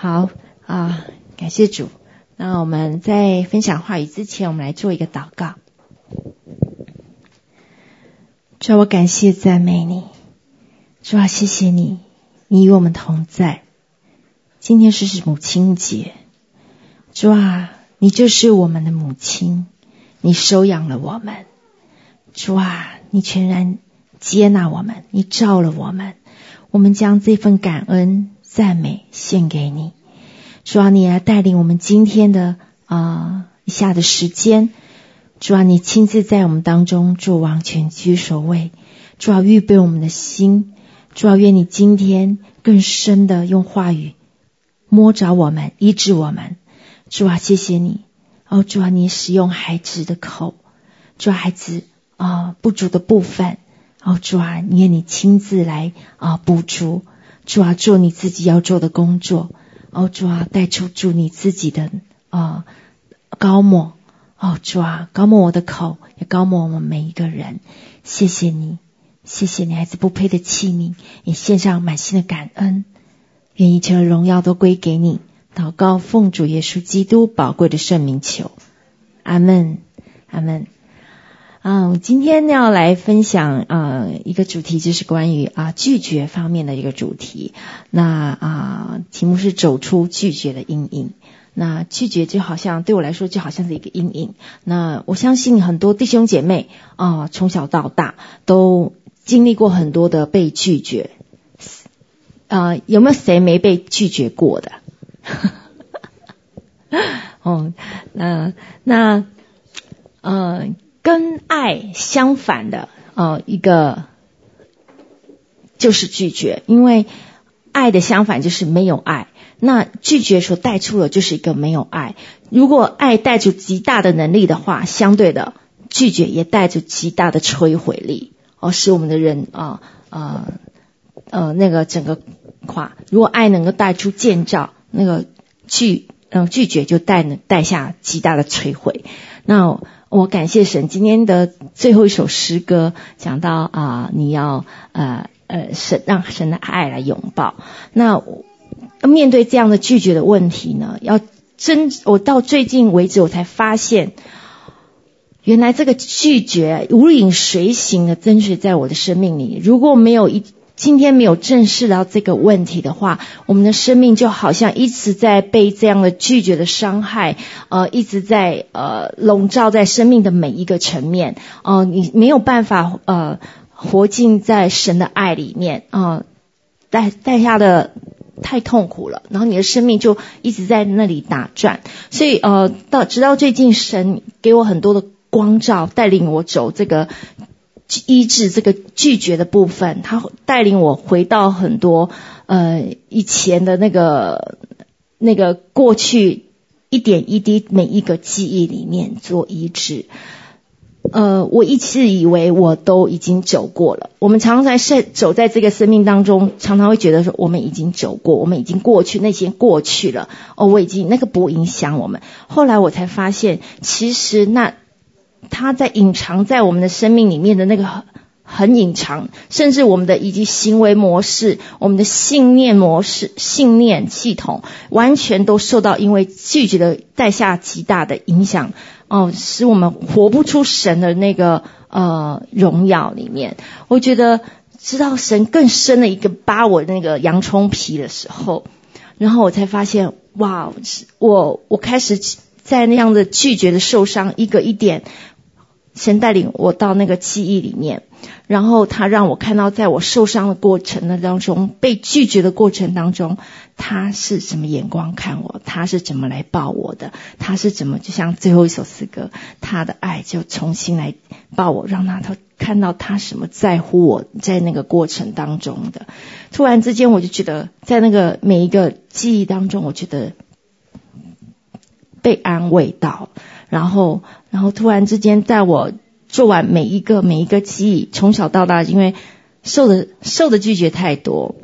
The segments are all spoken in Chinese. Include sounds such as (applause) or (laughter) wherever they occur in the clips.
好啊，感谢主。那我们在分享话语之前，我们来做一个祷告。主啊，我感谢赞美你。主啊，谢谢你，你与我们同在。今天是是母亲节，主啊，你就是我们的母亲，你收养了我们。主啊，你全然接纳我们，你照了我们，我们将这份感恩赞美献给你。主啊，你来带领我们今天的啊、以下的时间。主啊，你亲自在我们当中做王权居首位。主啊，预备我们的心。主啊，愿你今天更深的用话语摸着我们，医治我们。主啊，谢谢你。哦，主啊，你使用孩子的口，主啊，孩子啊、不足的部分。哦，主啊，你愿你亲自来啊、呃、补足。主啊，做你自己要做的工作。哦，主啊，带出主你自己的啊、呃、膏抹，哦，主啊，膏抹我的口，也高抹我们每一个人。谢谢你，谢谢你，孩子不配的器皿，也献上满心的感恩。愿一切的荣耀都归给你。祷告奉主耶稣基督宝贵的圣名求，阿门，阿门。嗯，今天要来分享啊、呃、一个主题，就是关于啊拒绝方面的一个主题。那啊题目是走出拒绝的阴影。那拒绝就好像对我来说就好像是一个阴影。那我相信很多弟兄姐妹啊从小到大都经历过很多的被拒绝。啊有没有谁没被拒绝过的？(laughs) 哦，那那呃。跟爱相反的，呃，一个就是拒绝，因为爱的相反就是没有爱。那拒绝所带出的就是一个没有爱。如果爱带出极大的能力的话，相对的拒绝也带着极大的摧毁力，哦，使我们的人啊啊呃，那个整个垮。如果爱能够带出建造，那个拒嗯、拒绝就带带下极大的摧毁。那。我感谢神，今天的最后一首诗歌讲到啊、你要呃呃神让神的爱来拥抱。那面对这样的拒绝的问题呢，要真我到最近为止，我才发现，原来这个拒绝如影随形的跟随在我的生命里。如果没有一今天没有正视到这个问题的话，我们的生命就好像一直在被这样的拒绝的伤害，呃，一直在呃笼罩在生命的每一个层面，呃，你没有办法呃活进在神的爱里面，呃，带带下的太痛苦了，然后你的生命就一直在那里打转，所以呃，到直到最近，神给我很多的光照，带领我走这个。医治这个拒绝的部分，他带领我回到很多呃以前的那个那个过去一点一滴每一个记忆里面做医治。呃，我一直以为我都已经走过了。我们常常在生走在这个生命当中，常常会觉得说我们已经走过，我们已经过去，那些过去了。哦，我已经那个不影响我们。后来我才发现，其实那。他在隐藏在我们的生命里面的那个很隐藏，甚至我们的以及行为模式、我们的信念模式、信念系统，完全都受到因为拒绝的带下极大的影响，哦、使我们活不出神的那个呃荣耀里面。我觉得知道神更深的一个扒我那个洋葱皮的时候，然后我才发现，哇，我我开始。在那样的拒绝的受伤，一个一点，神带领我到那个记忆里面，然后他让我看到，在我受伤的过程的当中，被拒绝的过程当中，他是什么眼光看我？他是怎么来抱我的？他是怎么就像最后一首诗歌，他的爱就重新来抱我，让他他看到他什么在乎我在那个过程当中的。突然之间，我就觉得，在那个每一个记忆当中，我觉得。被安慰到，然后，然后突然之间，在我做完每一个每一个记忆，从小到大，因为受的受的拒绝太多，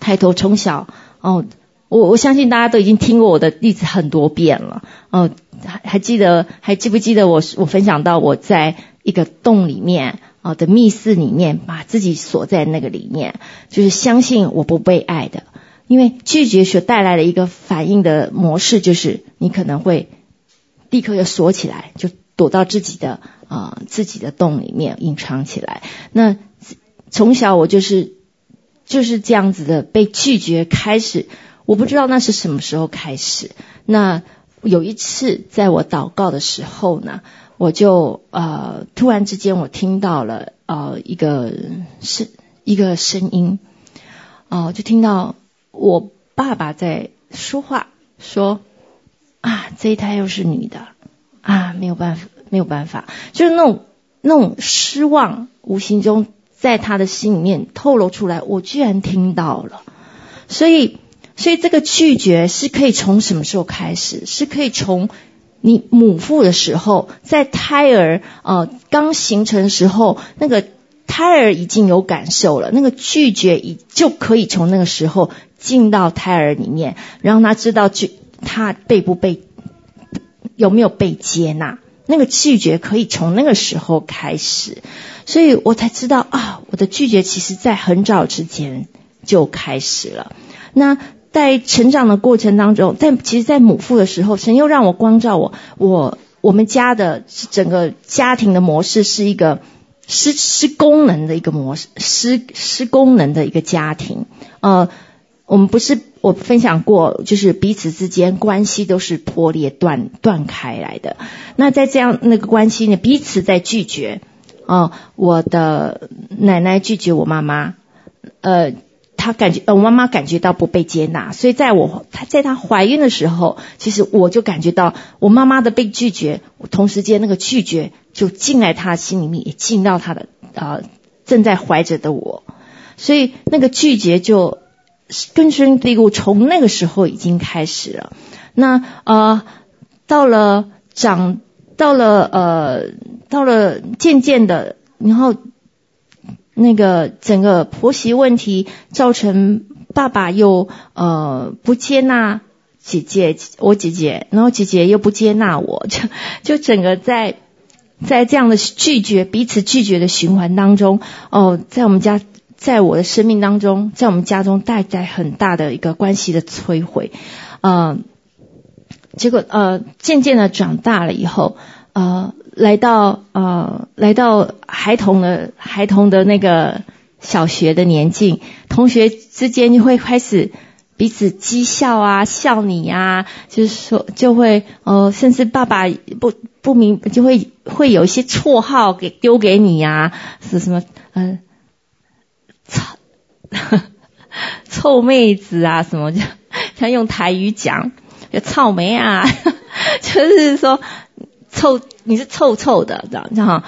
太多，从小哦，我我相信大家都已经听过我的例子很多遍了，哦，还还记得还记不记得我我分享到我在一个洞里面啊的密室里面，把自己锁在那个里面，就是相信我不被爱的。因为拒绝所带来的一个反应的模式，就是你可能会立刻就锁起来，就躲到自己的啊、自己的洞里面隐藏起来。那从小我就是就是这样子的被拒绝开始，我不知道那是什么时候开始。那有一次在我祷告的时候呢，我就呃突然之间我听到了呃一个声一个声音，哦、就听到。我爸爸在说话，说啊，这一胎又是女的啊，没有办法，没有办法，就是那种那种失望，无形中在他的心里面透露出来。我居然听到了，所以，所以这个拒绝是可以从什么时候开始？是可以从你母腹的时候，在胎儿呃刚形成的时候，那个胎儿已经有感受了，那个拒绝已就可以从那个时候。进到胎儿里面，让他知道拒他被不被有没有被接纳，那个拒绝可以从那个时候开始，所以我才知道啊，我的拒绝其实在很早之前就开始了。那在成长的过程当中，在其实，在母父的时候，神又让我光照我，我我们家的整个家庭的模式是一个失失功能的一个模式，失失功能的一个家庭，呃。我们不是我分享过，就是彼此之间关系都是破裂断断开来的。那在这样那个关系呢，彼此在拒绝。哦，我的奶奶拒绝我妈妈，呃，她感觉呃，我妈妈感觉到不被接纳，所以在我她在她怀孕的时候，其实我就感觉到我妈妈的被拒绝，同时间那个拒绝就进来她心里面，也进到她的呃正在怀着的我，所以那个拒绝就。根深蒂固，从那个时候已经开始了。那呃，到了长，到了呃，到了渐渐的，然后那个整个婆媳问题造成爸爸又呃不接纳姐姐，我姐姐，然后姐姐又不接纳我，就就整个在在这样的拒绝彼此拒绝的循环当中，哦，在我们家。在我的生命当中，在我们家中带来很大的一个关系的摧毁，呃，结果呃渐渐的长大了以后，呃，来到呃来到孩童的孩童的那个小学的年纪，同学之间就会开始彼此讥笑啊，笑你啊，就是说就会呃，甚至爸爸不不明就会会有一些绰号给丢给你啊，是什么嗯。臭 (laughs) 臭妹子啊，什么就像用台语讲，就草莓啊，(laughs) 就是说臭，你是臭臭的，这样，这样，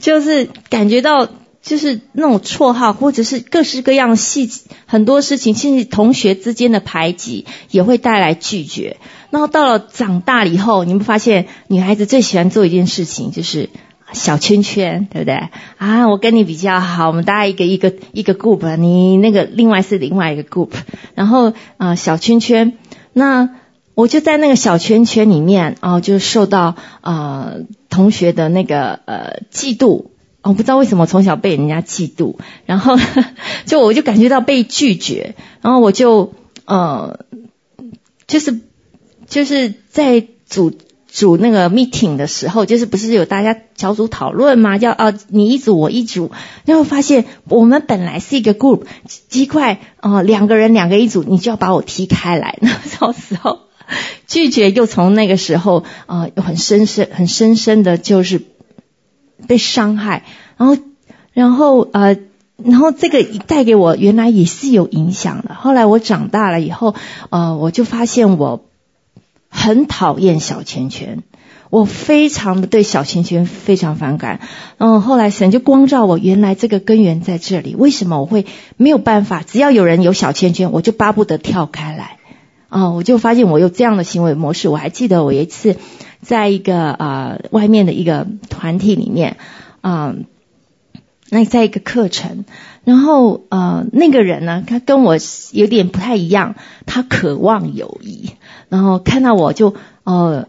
就是感觉到就是那种绰号，或者是各式各样细很多事情，甚至同学之间的排挤也会带来拒绝。然后到了长大以后，你们发现女孩子最喜欢做一件事情就是。小圈圈，对不对啊？我跟你比较好，我们大家一个一个一个 group，你那个另外是另外一个 group，然后啊、小圈圈，那我就在那个小圈圈里面啊、就受到啊、同学的那个呃嫉妒，我不知道为什么从小被人家嫉妒，然后 (laughs) 就我就感觉到被拒绝，然后我就呃就是就是在组。组那个 meeting 的时候，就是不是有大家小组讨论吗？叫啊，你一组我一组，然后发现我们本来是一个 group，鸡块啊，两个人两个一组，你就要把我踢开来。(laughs) 那到时候拒绝又从那个时候啊，又很深深、很深深的，就是被伤害。然后，然后呃，然后这个带给我原来也是有影响的。后来我长大了以后，呃，我就发现我。很讨厌小圈圈，我非常的对小圈圈非常反感。嗯，后来神就光照我，原来这个根源在这里。为什么我会没有办法？只要有人有小圈圈，我就巴不得跳开来。啊，我就发现我有这样的行为模式。我还记得我有一次在一个、呃、外面的一个团体里面，啊、那在一个课程，然后呃那个人呢，他跟我有点不太一样，他渴望友谊。然后看到我就呃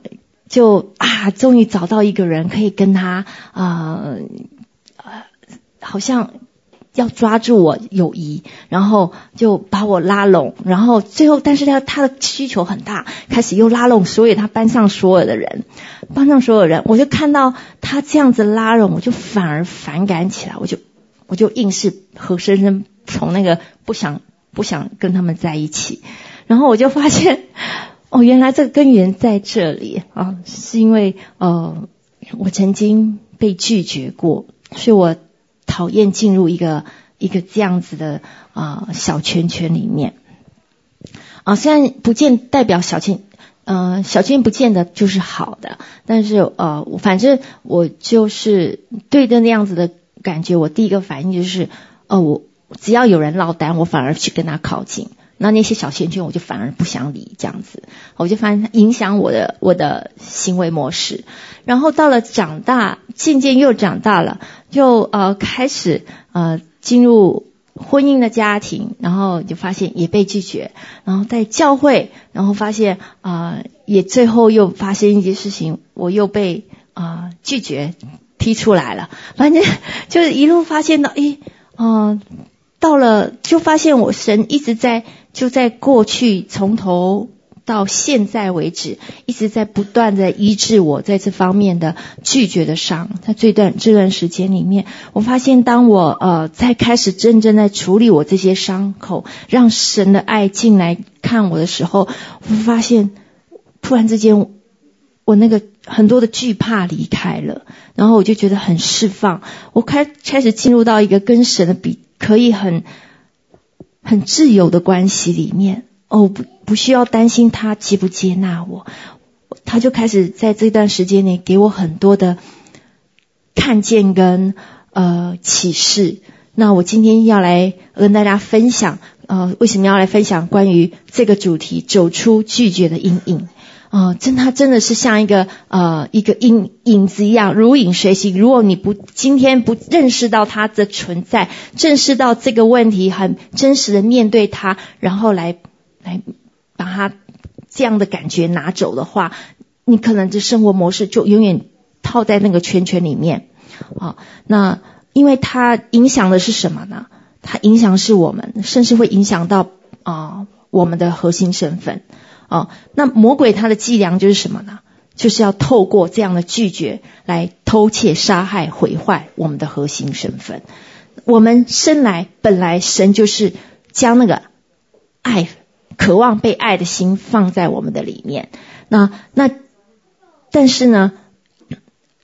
就啊，终于找到一个人可以跟他啊呃，好像要抓住我友谊，然后就把我拉拢，然后最后，但是他他的需求很大，开始又拉拢所有他班上所有的人，班上所有人，我就看到他这样子拉拢，我就反而反感起来，我就我就硬是活生生从那个不想不想跟他们在一起，然后我就发现，(laughs) 哦，原来这个根源在这里啊，是因为呃，我曾经被拒绝过，所以我。讨厌进入一个一个这样子的啊、小圈圈里面啊，虽然不见代表小圈，呃小圈不见得就是好的，但是呃反正我就是对着那样子的感觉，我第一个反应就是，哦、呃、我只要有人落单，我反而去跟他靠近。那那些小圈圈，我就反而不想理这样子，我就发现影响我的我的行为模式。然后到了长大，渐渐又长大了，就呃开始呃进入婚姻的家庭，然后就发现也被拒绝。然后在教会，然后发现啊、呃、也最后又发生一些事情，我又被啊、呃、拒绝踢出来了。反正就是一路发现到，诶，嗯、呃，到了就发现我神一直在。就在过去，从头到现在为止，一直在不断的医治我在这方面的拒绝的伤。在这段这段时间里面，我发现当我呃在开始真正在处理我这些伤口，让神的爱进来看我的时候，我发现突然之间，我那个很多的惧怕离开了，然后我就觉得很释放。我开开始进入到一个跟神的比可以很。很自由的关系里面，哦，不不需要担心他接不接纳我，他就开始在这段时间里给我很多的看见跟呃启示。那我今天要来跟大家分享，呃，为什么要来分享关于这个主题，走出拒绝的阴影。啊、真他真的是像一个呃一个影影子一样，如影随形。如果你不今天不认识到他的存在，正视到这个问题，很真实的面对他，然后来来把他这样的感觉拿走的话，你可能这生活模式就永远套在那个圈圈里面。啊、那因为它影响的是什么呢？它影响是我们，甚至会影响到啊、我们的核心身份。哦，那魔鬼他的伎俩就是什么呢？就是要透过这样的拒绝来偷窃、杀害、毁坏我们的核心身份。我们生来本来神就是将那个爱、渴望被爱的心放在我们的里面。那那但是呢，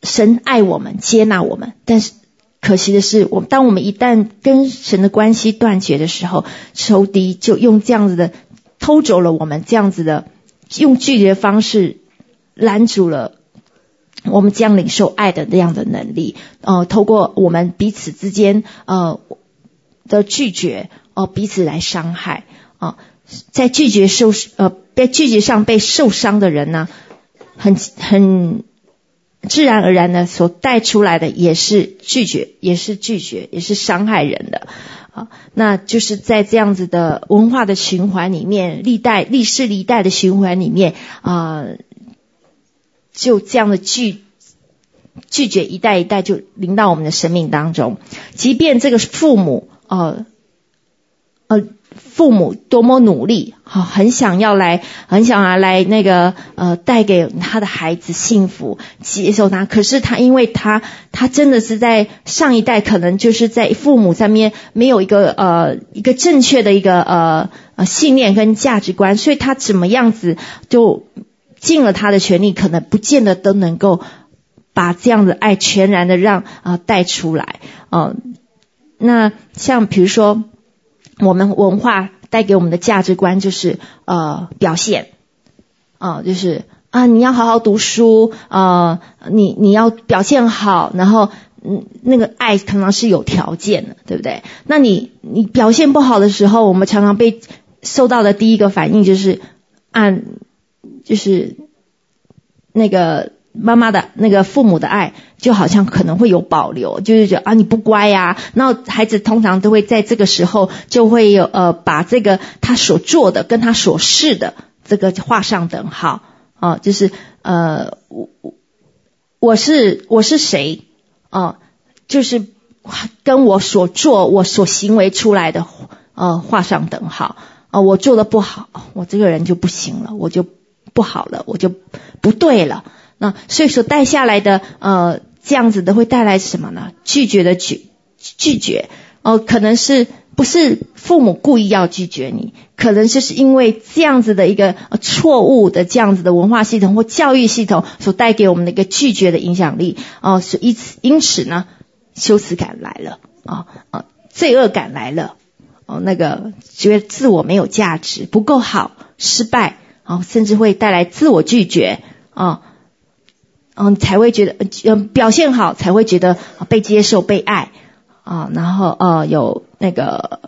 神爱我们、接纳我们，但是可惜的是，我当我们一旦跟神的关系断绝的时候，仇敌就用这样子的。偷走了我们这样子的用拒绝的方式拦阻了我们将领受爱的那样的能力。呃，透过我们彼此之间呃的拒绝，哦、呃，彼此来伤害啊、在拒绝受呃被拒绝上被受伤的人呢，很很自然而然的所带出来的也是拒绝，也是拒绝，也是伤害人的。啊，那就是在这样子的文化的循环里面，历代历世历代的循环里面啊、就这样的拒拒绝一代一代就临到我们的生命当中，即便这个父母呃呃。父母多么努力，好，很想要来，很想要来那个呃，带给他的孩子幸福，接受他。可是他，因为他，他真的是在上一代，可能就是在父母上面没有一个呃一个正确的一个呃呃信念跟价值观，所以他怎么样子就尽了他的全力，可能不见得都能够把这样的爱全然的让啊带出来。嗯，那像比如说。我们文化带给我们的价值观就是呃表现，啊、就是啊你要好好读书啊、你你要表现好，然后嗯那个爱常常是有条件的，对不对？那你你表现不好的时候，我们常常被受到的第一个反应就是按就是那个。妈妈的那个父母的爱，就好像可能会有保留，就是觉得啊你不乖呀，然后孩子通常都会在这个时候就会有呃把这个他所做的跟他所是的这个画上等号啊，就是呃我我是我是谁啊，就是跟我所做、我所行为出来的呃画上等号啊、我做的不好，我这个人就不行了，我就不好了，我就不对了。那所以说带下来的呃这样子的会带来什么呢？拒绝的拒拒绝哦、可能是不是父母故意要拒绝你？可能就是因为这样子的一个错误的这样子的文化系统或教育系统所带给我们的一个拒绝的影响力哦，所以、因此因此呢。羞耻感来了啊啊，罪恶感来了哦，那个觉得自我没有价值，不够好，失败啊，甚至会带来自我拒绝啊，嗯，才会觉得嗯表现好才会觉得被接受、被爱啊，然后呃有那个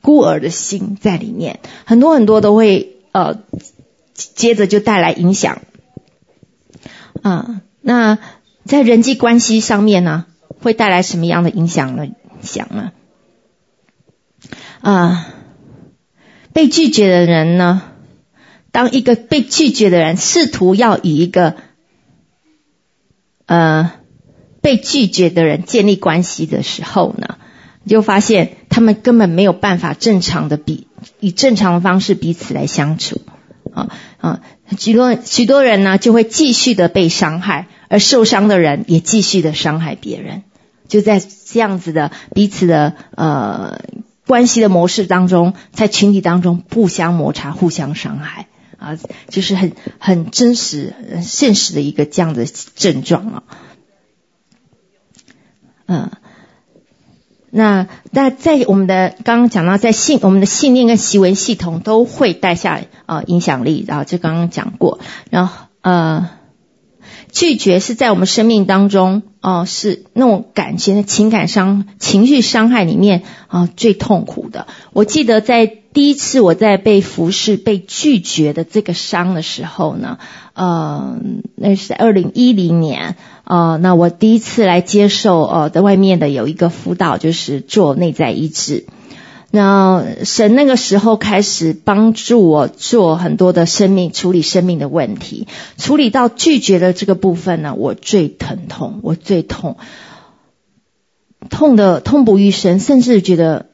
孤儿的心在里面，很多很多都会呃接着就带来影响啊。那在人际关系上面呢？会带来什么样的影响呢？想呢？啊，被拒绝的人呢？当一个被拒绝的人试图要以一个呃被拒绝的人建立关系的时候呢，你就发现他们根本没有办法正常的比以正常的方式彼此来相处啊啊，许多许多人呢就会继续的被伤害，而受伤的人也继续的伤害别人。就在这样子的彼此的呃关系的模式当中，在群体当中互相摩擦、互相伤害啊，就是很很真实、很现实的一个这样的症状啊。嗯，那那在我们的刚刚讲到，在信我们的信念跟行为系统都会带下啊影响力然后就刚刚讲过，然后呃。拒绝是在我们生命当中，哦、是那种感情的情感伤、情绪伤害里面啊、最痛苦的。我记得在第一次我在被服侍、被拒绝的这个伤的时候呢，呃，那是二零一零年，呃，那我第一次来接受呃，在外面的有一个辅导，就是做内在医治。那神那个时候开始帮助我做很多的生命处理生命的问题，处理到拒绝的这个部分呢，我最疼痛，我最痛，痛得痛不欲生，甚至觉得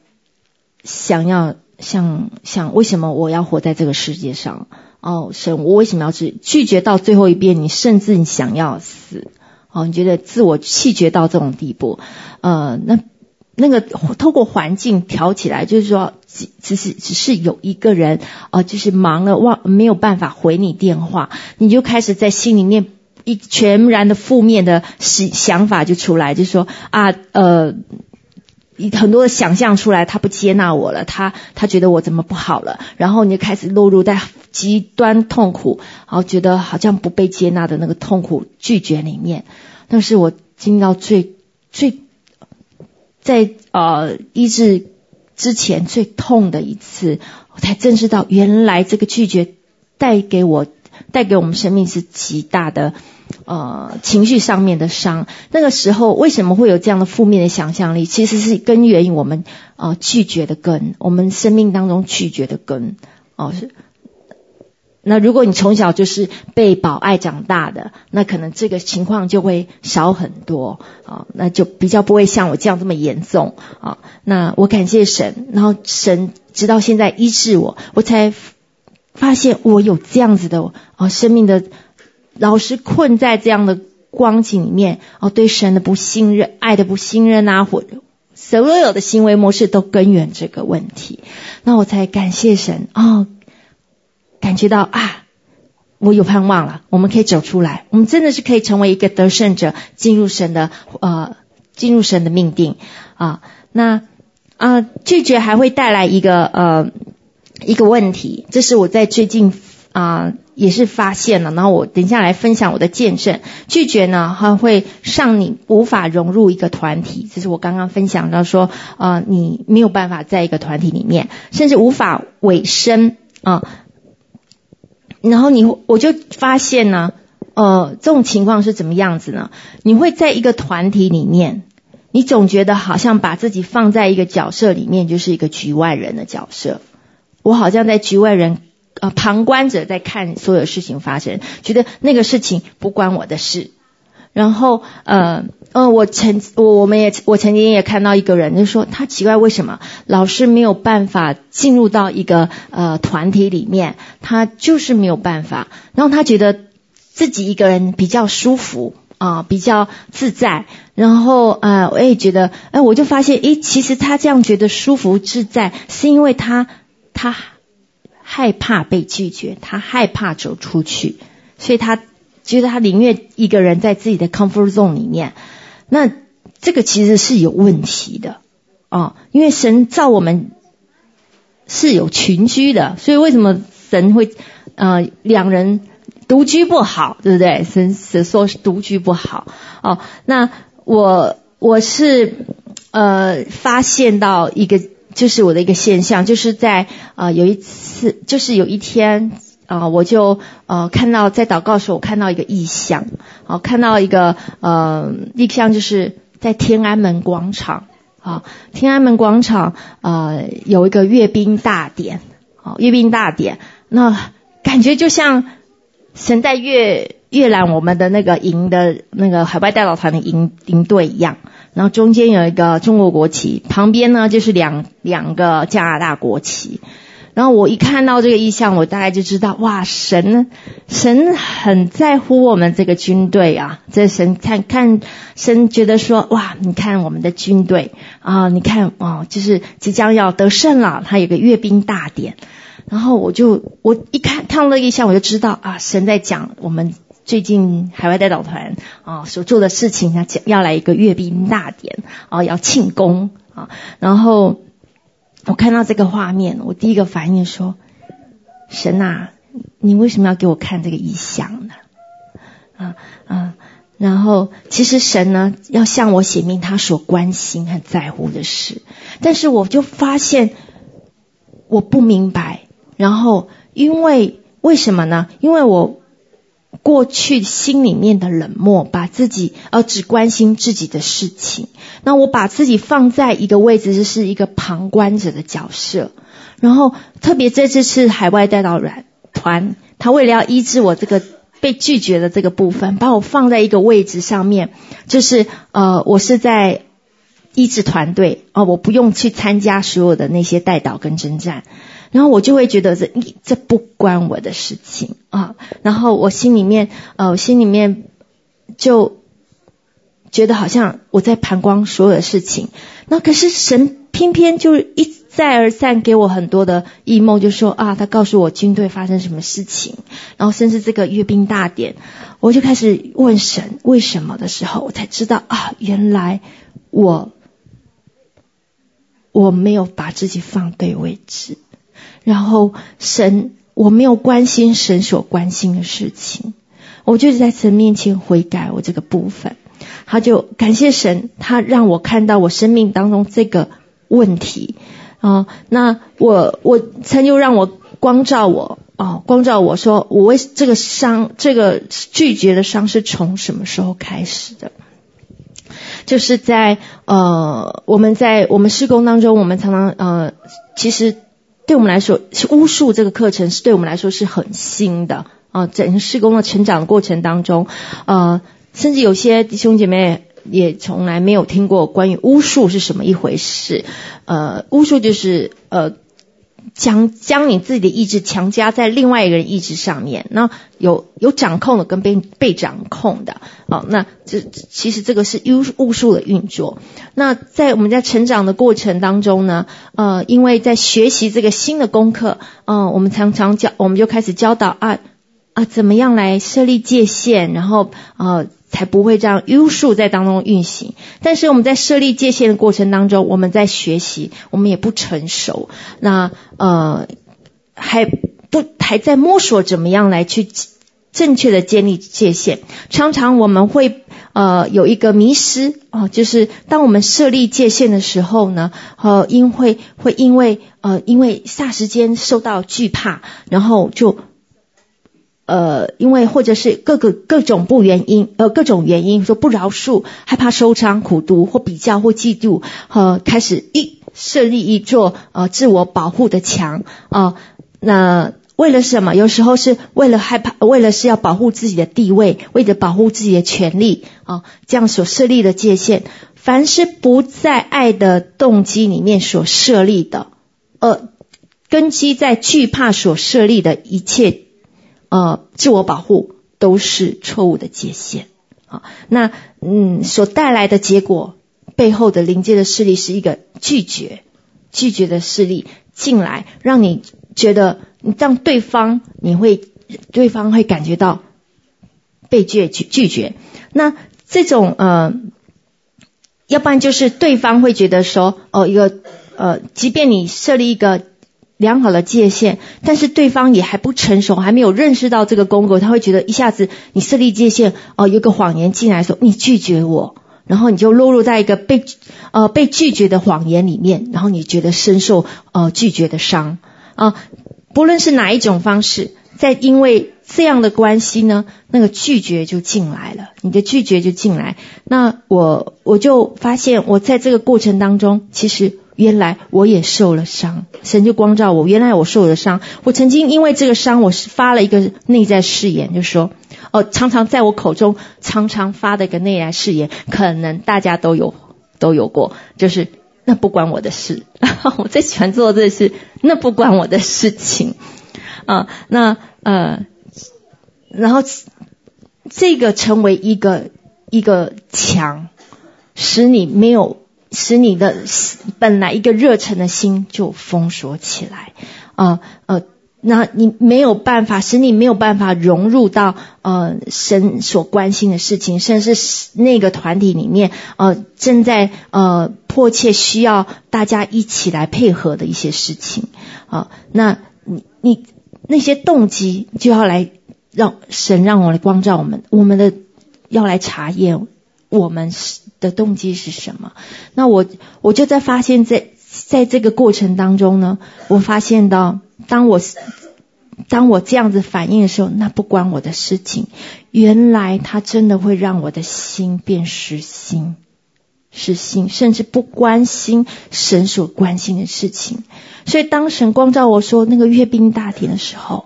想要想想为什么我要活在这个世界上？哦，神，我为什么要拒拒绝到最后一遍？你甚至你想要死？哦，你觉得自我弃绝到这种地步？呃，那。那个透过环境调起来，就是说，只只是只是有一个人，呃，就是忙了忘没有办法回你电话，你就开始在心里面一全然的负面的想想法就出来，就说啊，呃，很多的想象出来，他不接纳我了，他他觉得我怎么不好了，然后你就开始落入在极端痛苦，然后觉得好像不被接纳的那个痛苦拒绝里面，那是我经历到最最。在呃医治之前最痛的一次，我才真知道原来这个拒绝带给我带给我们生命是极大的呃情绪上面的伤。那个时候为什么会有这样的负面的想象力？其实是根源于我们呃拒绝的根，我们生命当中拒绝的根哦、是。那如果你从小就是被保爱长大的，那可能这个情况就会少很多啊，那就比较不会像我这样这么严重啊。那我感谢神，然后神直到现在医治我，我才发现我有这样子的啊生命的，老是困在这样的光景里面哦，对神的不信任、爱的不信任啊，或所有的行为模式都根源这个问题，那我才感谢神哦。感觉到啊，我有盼望了，我们可以走出来，我们真的是可以成为一个得胜者，进入神的呃，进入神的命定啊。那啊，拒绝还会带来一个呃一个问题，这是我在最近啊也是发现了，然后我等一下来分享我的见证。拒绝呢，还会让你无法融入一个团体，这是我刚刚分享到说啊，你没有办法在一个团体里面，甚至无法委身啊。然后你我就发现呢，呃，这种情况是怎么样子呢？你会在一个团体里面，你总觉得好像把自己放在一个角色里面，就是一个局外人的角色。我好像在局外人，呃，旁观者在看所有事情发生，觉得那个事情不关我的事。然后呃呃，我曾我我们也我曾经也看到一个人，就说他奇怪为什么老是没有办法进入到一个呃团体里面，他就是没有办法。然后他觉得自己一个人比较舒服啊、比较自在。然后呃，我也觉得，哎，我就发现，诶，其实他这样觉得舒服自在，是因为他他害怕被拒绝，他害怕走出去，所以他。觉得他宁愿一个人在自己的 comfort zone 里面，那这个其实是有问题的哦，因为神造我们是有群居的，所以为什么神会呃两人独居不好，对不对？神神说独居不好哦。那我我是呃发现到一个就是我的一个现象，就是在呃有一次就是有一天。啊、呃，我就呃看到在祷告的时候，我看到一个异象，啊、看到一个呃异象，就是在天安门广场啊、天安门广场呃有一个阅兵大典，啊、阅兵大典，那感觉就像神在阅阅览我们的那个营的那个海外代祷团的营营队一样，然后中间有一个中国国旗，旁边呢就是两两个加拿大国旗。然后我一看到这个意象，我大概就知道，哇，神，神很在乎我们这个军队啊！这神看看，神觉得说，哇，你看我们的军队啊，你看哦，就是即将要得胜了，他有个阅兵大典。然后我就我一看看到那个异象，我就知道啊，神在讲我们最近海外代祷团啊所做的事情，要讲要来一个阅兵大典啊，要庆功啊，然后。我看到这个画面，我第一个反应说：“神啊，你为什么要给我看这个异象呢？”啊啊，然后其实神呢要向我显明他所关心和在乎的事，但是我就发现我不明白。然后因为为什么呢？因为我。过去心里面的冷漠，把自己呃只关心自己的事情，那我把自己放在一个位置，就是一个旁观者的角色。然后特别这次是海外代祷团，他为了要医治我这个被拒绝的这个部分，把我放在一个位置上面，就是呃我是在医治团队哦、呃，我不用去参加所有的那些代祷跟征战。然后我就会觉得这这不关我的事情啊，然后我心里面呃，我心里面就觉得好像我在旁观所有的事情。那可是神偏偏就一再而三给我很多的异梦，就说啊，他告诉我军队发生什么事情，然后甚至这个阅兵大典，我就开始问神为什么的时候，我才知道啊，原来我我没有把自己放对位置。然后神，我没有关心神所关心的事情，我就是在神面前悔改我这个部分，他就感谢神，他让我看到我生命当中这个问题啊。那我我神就让我光照我哦，光照我说，我为这个伤，这个拒绝的伤是从什么时候开始的？就是在呃，我们在我们施工当中，我们常常呃，其实。对我们来说，是巫术这个课程是对我们来说是很新的啊。整个施工的成长过程当中，呃，甚至有些弟兄姐妹也从来没有听过关于巫术是什么一回事。呃，巫术就是呃。将将你自己的意志强加在另外一个人意志上面，那有有掌控的跟被被掌控的，哦，那这其实这个是巫巫术的运作。那在我们在成长的过程当中呢，呃，因为在学习这个新的功课，嗯、我们常常教，我们就开始教导啊啊，怎么样来设立界限，然后呃。才不会这样巫术在当中运行。但是我们在设立界限的过程当中，我们在学习，我们也不成熟，那呃还不还在摸索怎么样来去正确的建立界限。常常我们会呃有一个迷失哦、呃，就是当我们设立界限的时候呢，呃因会会因为呃因为霎时间受到惧怕，然后就。呃，因为或者是各个各种不原因，呃，各种原因说不饶恕，害怕受伤、苦读或比较或嫉妒，和开始一设立一座呃自我保护的墙啊、呃。那为了什么？有时候是为了害怕，为了是要保护自己的地位，为了保护自己的权利啊，这样所设立的界限，凡是不在爱的动机里面所设立的，呃，根基在惧怕所设立的一切，呃，自我保护都是错误的界限啊。那嗯，所带来的结果，背后的临界的势力是一个拒绝，拒绝的势力进来，让你觉得。让对方，你会，对方会感觉到被拒拒拒绝。那这种呃，要不然就是对方会觉得说，哦，一个呃，即便你设立一个良好的界限，但是对方也还不成熟，还没有认识到这个功课，他会觉得一下子你设立界限，哦、有个谎言进来说你拒绝我，然后你就落入在一个被呃被拒绝的谎言里面，然后你觉得深受呃拒绝的伤啊。不论是哪一种方式，在因为这样的关系呢，那个拒绝就进来了，你的拒绝就进来。那我我就发现，我在这个过程当中，其实原来我也受了伤。神就光照我，原来我受了伤。我曾经因为这个伤，我是发了一个内在誓言，就说哦，常常在我口中常常发的一个内在誓言，可能大家都有都有过，就是。那不关我的事，(laughs) 我最喜欢做的是那不关我的事情啊。那呃，然后这个成为一个一个墙，使你没有使你的本来一个热忱的心就封锁起来啊呃。那你没有办法，使你没有办法融入到呃神所关心的事情，甚至是那个团体里面呃正在呃迫切需要大家一起来配合的一些事情啊、呃。那你你那些动机就要来让神让我来光照我们，我们的要来查验我们的动机是什么。那我我就在发现在在这个过程当中呢，我发现到。当我当我这样子反应的时候，那不关我的事情。原来他真的会让我的心变实心，实心，甚至不关心神所关心的事情。所以当神光照我说那个阅兵大典的时候，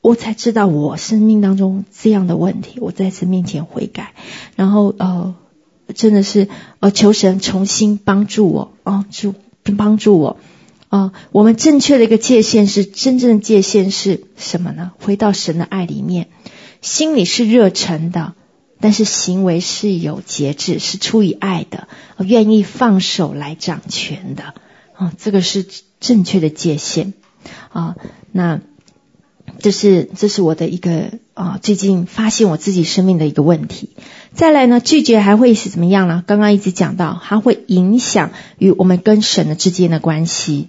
我才知道我生命当中这样的问题，我在神面前悔改，然后呃，真的是呃求神重新帮助我啊，助、帮助我。啊、我们正确的一个界限是真正的界限是什么呢？回到神的爱里面，心里是热忱的，但是行为是有节制，是出于爱的，愿意放手来掌权的。啊、这个是正确的界限。啊、那这是这是我的一个啊、最近发现我自己生命的一个问题。再来呢，拒绝还会是怎么样呢？刚刚一直讲到，它会影响与我们跟神的之间的关系。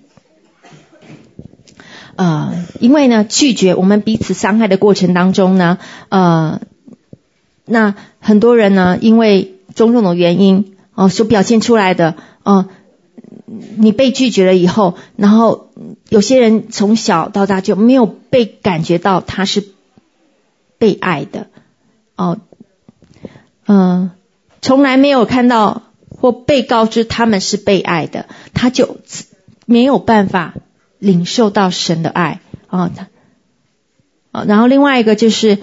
呃，因为呢，拒绝我们彼此伤害的过程当中呢，呃，那很多人呢，因为种种的原因，哦、呃，所表现出来的，哦、呃，你被拒绝了以后，然后有些人从小到大就没有被感觉到他是被爱的，哦、嗯、从来没有看到或被告知他们是被爱的，他就没有办法。领受到神的爱。啊，啊，然后另外一个就是，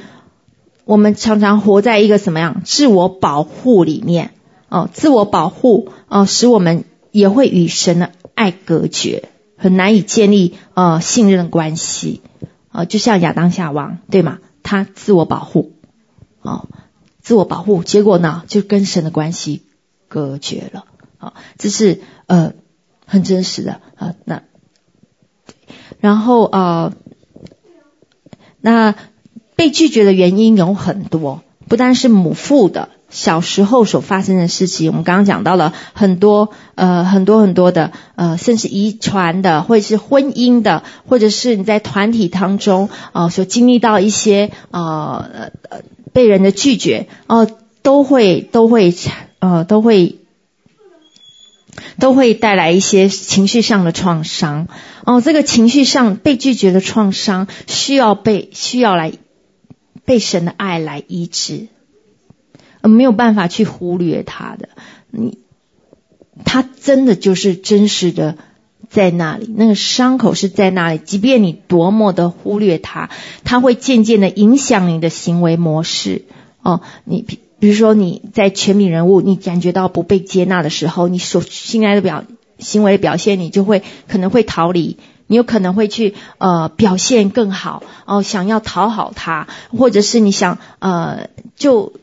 我们常常活在一个什么样自我保护里面。哦，自我保护哦，使我们也会与神的爱隔绝，很难以建立呃信任的关系啊，就像亚当夏娃对吗？他自我保护哦，自我保护，结果呢就跟神的关系隔绝了啊，这是呃很真实的啊，那。然后呃，那被拒绝的原因有很多，不单是母父的小时候所发生的事情，我们刚刚讲到了很多呃很多很多的呃，甚至遗传的，或者是婚姻的，或者是你在团体当中呃所经历到一些呃被人的拒绝哦、都会都会呃都会。都会带来一些情绪上的创伤哦，这个情绪上被拒绝的创伤，需要被需要来被神的爱来医治，没有办法去忽略他的，你他真的就是真实的在那里，那个伤口是在那里，即便你多么的忽略它，它会渐渐的影响你的行为模式。哦，你比比如说你在全民人物，你感觉到不被接纳的时候，你所现在的表行为表现，你就会可能会逃离，你有可能会去呃表现更好，哦，想要讨好他，或者是你想呃就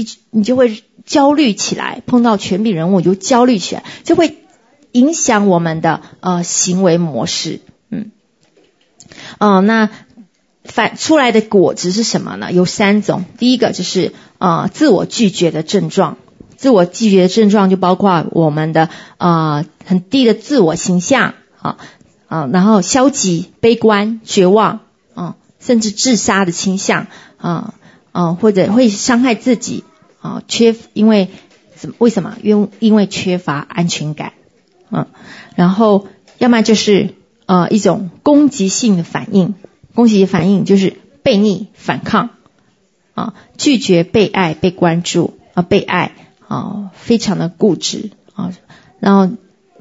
一你就会焦虑起来，碰到权柄人物就焦虑起来，就会。影响我们的呃行为模式，嗯，哦、那反出来的果子是什么呢？有三种，第一个就是呃自我拒绝的症状，自我拒绝的症状就包括我们的呃很低的自我形象啊啊、然后消极、悲观、绝望啊、甚至自杀的倾向啊啊、或者会伤害自己啊、缺因为什？为什么？因因为缺乏安全感。嗯，然后要么就是呃一种攻击性的反应，攻击反应就是悖逆、反抗啊，拒绝被爱、被关注啊，被爱啊，非常的固执啊，然后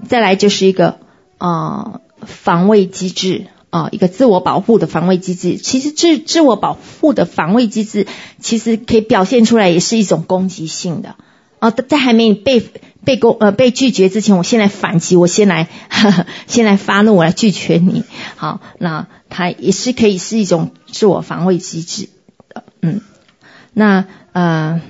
再来就是一个啊防卫机制啊，一个自我保护的防卫机制。其实自自我保护的防卫机制，其实可以表现出来也是一种攻击性的啊，在还没被。被攻呃被拒绝之前，我先来反击，我先来呵呵 (laughs) 先来发怒，我来拒绝你。好，那它也是可以是一种自我防卫机制的，嗯，那呃，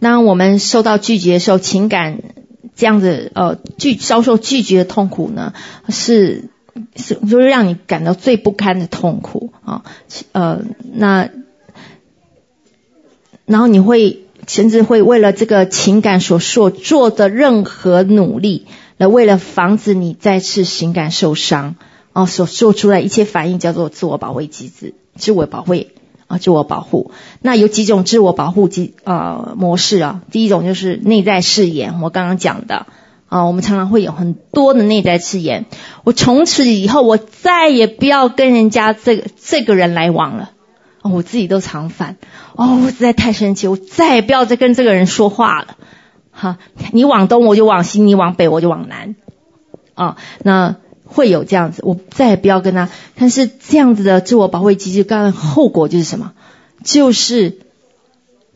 当我们受到拒绝的时候，情感这样子呃拒遭受拒绝的痛苦呢，是是就是让你感到最不堪的痛苦啊，呃那。然后你会甚至会为了这个情感所做做的任何努力，来为了防止你再次情感受伤，哦，所做出来一切反应叫做自我保卫机制，自我保卫啊，自我保护。那有几种自我保护机啊模式啊？第一种就是内在誓言，我刚刚讲的啊，我们常常会有很多的内在誓言，我从此以后我再也不要跟人家这个这个人来往了。我自己都常犯，哦，我实在太生气，我再也不要再跟这个人说话了。哈，你往东我就往西，你往北我就往南。啊、那会有这样子，我再也不要跟他。但是这样子的自我保护机制，刚刚后果就是什么？就是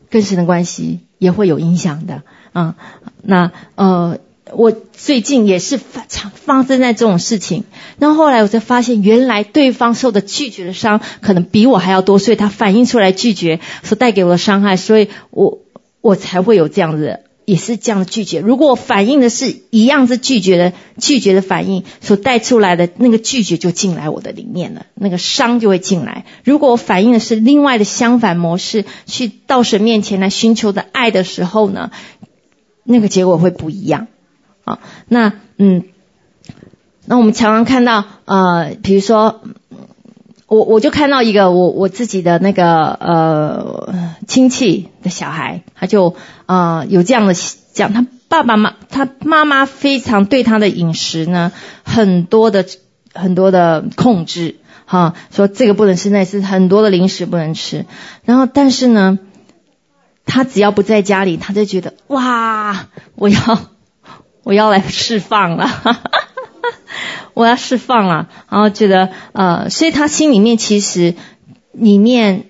跟神的关系也会有影响的。啊、嗯，那呃。我最近也是发发生在这种事情，然后后来我才发现，原来对方受的拒绝的伤可能比我还要多，所以他反映出来拒绝所带给我的伤害，所以我我才会有这样子，也是这样的拒绝。如果我反映的是一样是拒绝的拒绝的反应，所带出来的那个拒绝就进来我的里面了，那个伤就会进来。如果我反映的是另外的相反模式，去到神面前来寻求的爱的时候呢，那个结果会不一样。啊，那嗯，那我们常常看到，呃，比如说，我我就看到一个我我自己的那个呃亲戚的小孩，他就呃有这样的讲，他爸爸妈他妈妈非常对他的饮食呢很多的很多的控制，哈、说这个不能吃，那是很多的零食不能吃，然后但是呢，他只要不在家里，他就觉得哇，我要。我要来释放了，哈哈，我要释放了，然后觉得呃，所以他心里面其实里面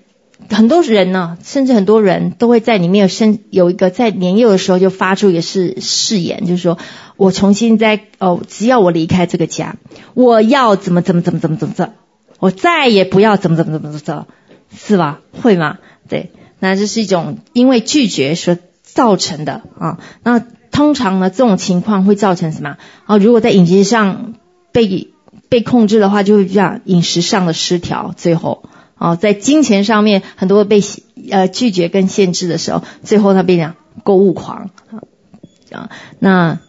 很多人呢，甚至很多人都会在里面有生有一个在年幼的时候就发出也是誓言，就是说我重新在哦，只要我离开这个家，我要怎么怎么怎么怎么怎么着，我再也不要怎么怎么怎么怎么着，是吧？会吗？对，那这是一种因为拒绝所造成的啊，那。通常呢，这种情况会造成什么？啊，如果在饮食上被被控制的话，就会这样饮食上的失调。最后，啊，在金钱上面很多被呃拒绝跟限制的时候，最后他变成购物狂啊。那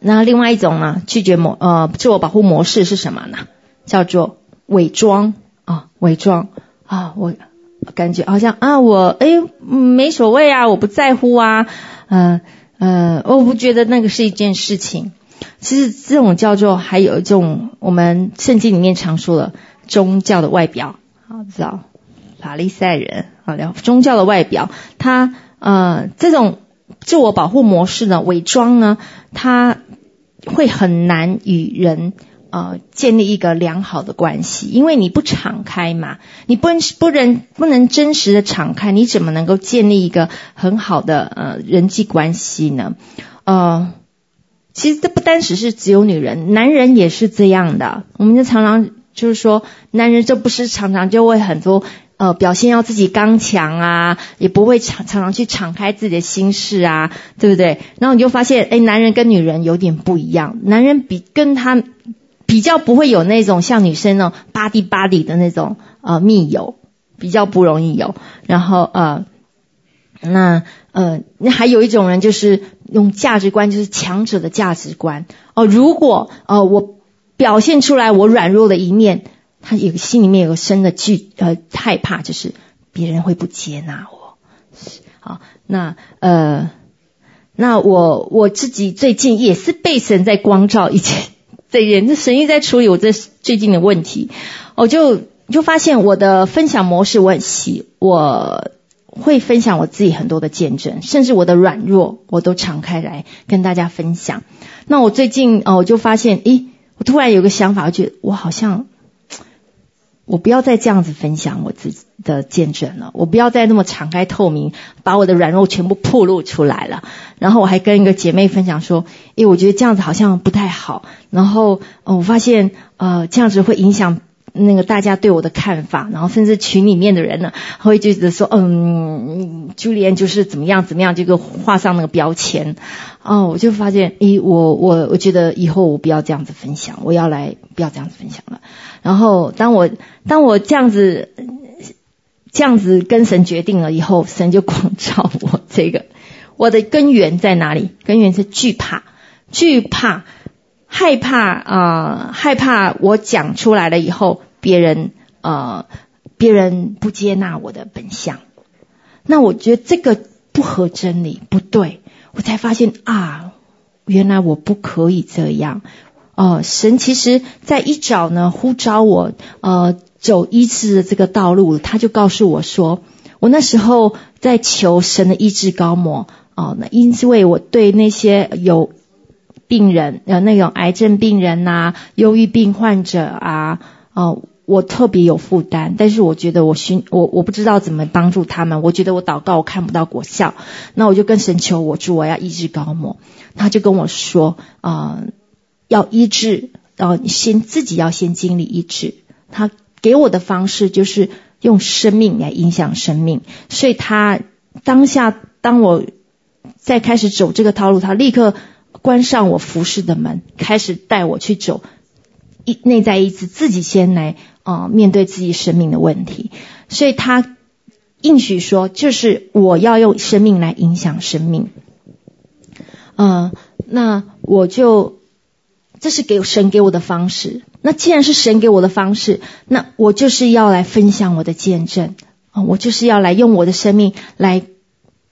那另外一种呢，拒绝模呃自我保护模式是什么呢？叫做伪装啊，伪装啊，我感觉好像啊，我诶没所谓啊，我不在乎啊。呃呃，我不觉得那个是一件事情。其实这种叫做还有一种我们圣经里面常说的宗教的外表，好知道法利赛人啊，聊宗教的外表，他呃这种自我保护模式呢，伪装呢，它会很难与人呃建立一个良好的关系，因为你不敞开嘛，你不能不能不能真实的敞开，你怎么能够建立一个很好的呃人际关系呢？呃，其实这不单只是只有女人，男人也是这样的。我们就常常就是说，男人就不是常常就会很多。呃，表现要自己刚强啊，也不会常常常去敞开自己的心事啊，对不对？然后你就发现，哎，男人跟女人有点不一样，男人比跟他比较不会有那种像女生那种 buddy buddy 的那种呃密友，比较不容易有。然后呃，那呃，那还有一种人就是用价值观，就是强者的价值观哦、如果呃我表现出来我软弱的一面。他有心里面有个深的惧呃害怕，就是别人会不接纳我。好，那呃，那我我自己最近也是被神在光照一件这一件，这神一在处理我这最近的问题。我就就发现我的分享模式我很细，我会分享我自己很多的见证，甚至我的软弱我都敞开来跟大家分享。那我最近哦，我就发现，诶，我突然有个想法，我觉得我好像。我不要再这样子分享我自己的见证了，我不要再那么敞开透明，把我的软弱全部暴露出来了。然后我还跟一个姐妹分享说，诶，我觉得这样子好像不太好。然后，我发现，呃，这样子会影响那个大家对我的看法。然后，甚至群里面的人呢，会觉得说，嗯，Julian 就是怎么样怎么样，这个画上那个标签。哦，我就发现，诶，我我我觉得以后我不要这样子分享，我要来不要这样子分享了。然后，当我当我这样子这样子跟神决定了以后，神就光照我这个我的根源在哪里？根源是惧怕，惧怕，害怕啊、害怕我讲出来了以后，别人呃，别人不接纳我的本相。那我觉得这个不合真理，不对，我才发现啊，原来我不可以这样。哦，神其实在一早呢呼召我，呃，走医治的这个道路，他就告诉我说，我那时候在求神的医治膏抹，哦，那因为我对那些有病人，呃，那种癌症病人呐、忧郁病患者啊，哦，我特别有负担，但是我觉得我寻我我不知道怎么帮助他们，我觉得我祷告我看不到果效，那我就跟神求我主我要医治膏抹，他就跟我说，啊、呃。要医治，然后你先自己要先经历医治。他给我的方式就是用生命来影响生命，所以他当下当我在开始走这个套路，他立刻关上我服侍的门，开始带我去走一内在意志，自己先来啊、面对自己生命的问题。所以他应许说，就是我要用生命来影响生命。嗯、那我就。这是给神给我的方式。那既然是神给我的方式，那我就是要来分享我的见证啊！我就是要来用我的生命来，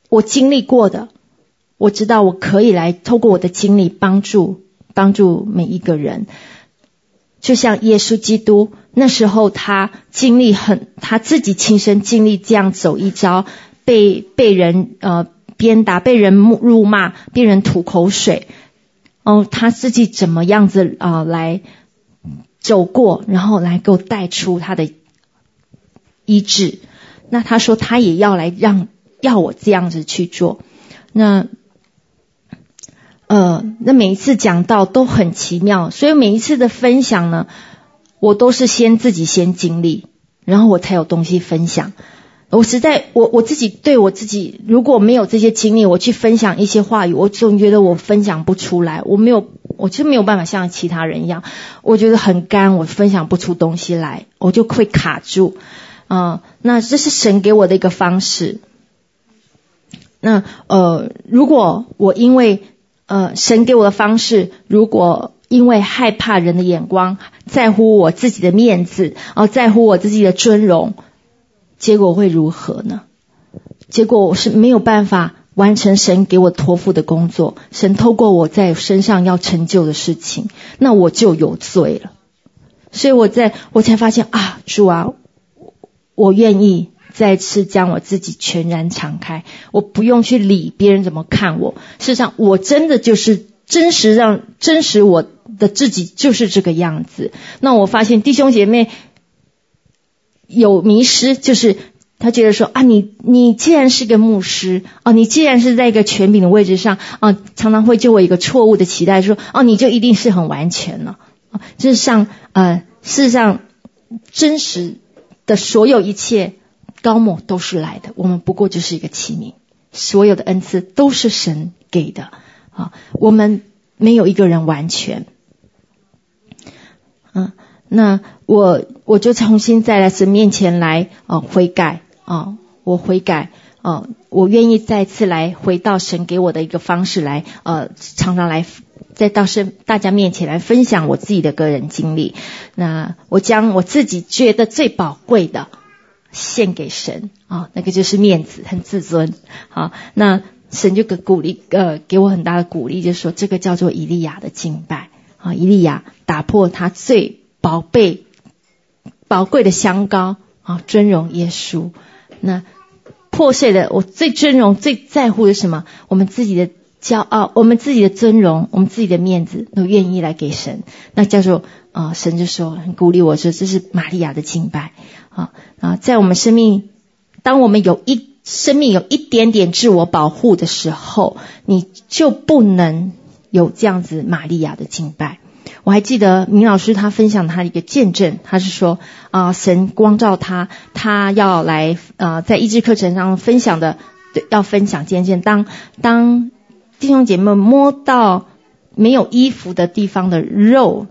我经历过的，我知道我可以来透过我的经历帮助帮助每一个人。就像耶稣基督那时候，他经历很，他自己亲身经历这样走一遭，被被人呃鞭打，被人辱骂，被人吐口水。哦，他自己怎么样子啊、呃？来走过，然后来给我带出他的医治。那他说他也要来让要我这样子去做。那呃，那每一次讲到都很奇妙，所以每一次的分享呢，我都是先自己先经历，然后我才有东西分享。我实在，我我自己对我自己，如果没有这些经历，我去分享一些话语，我总觉得我分享不出来，我没有，我就没有办法像其他人一样，我觉得很干，我分享不出东西来，我就会卡住。啊、那这是神给我的一个方式。那呃，如果我因为呃神给我的方式，如果因为害怕人的眼光，在乎我自己的面子，哦、在乎我自己的尊荣。结果会如何呢？结果我是没有办法完成神给我托付的工作，神透过我在身上要成就的事情，那我就有罪了。所以我在我才发现啊，主啊，我愿意再次将我自己全然敞开，我不用去理别人怎么看我。事实上，我真的就是真实让真实我的自己就是这个样子。那我发现弟兄姐妹有迷失，就是他觉得说啊，你你既然是个牧师啊，你既然是在一个权柄的位置上啊，常常会就我一个错误的期待说，哦啊，你就一定是很完全了啊。事实上，呃，事实上真实的所有一切。高某都是来的，我们不过就是一个器皿。所有的恩赐都是神给的啊，我们没有一个人完全。嗯，那我我就重新再来神面前来啊悔改啊，我悔改啊，我愿意再次来回到神给我的一个方式来呃，常常来再到神大家面前来分享我自己的个人经历。那我将我自己觉得最宝贵的。献给神啊，那个就是面子，很自尊。好，那神就给鼓励，呃，给我很大的鼓励，就是说这个叫做以利亚的敬拜啊。以利亚打破他最宝贝、宝贵的香膏啊，尊荣耶稣。那破碎的，我最尊荣、最在乎的什么？我们自己的骄傲，我们自己的尊荣，我们自己的面子，都愿意来给神。那叫做啊，神就说很鼓励我说，这是玛利亚的敬拜。啊啊，在我们生命，当我们有一生命有一点点自我保护的时候，你就不能有这样子玛利亚的敬拜。我还记得明老师他分享他的一个见证，他是说啊，神光照他，他要来啊，在医治课程上分享的，对，要分享见证。当当弟兄姐妹摸到没有衣服的地方的肉，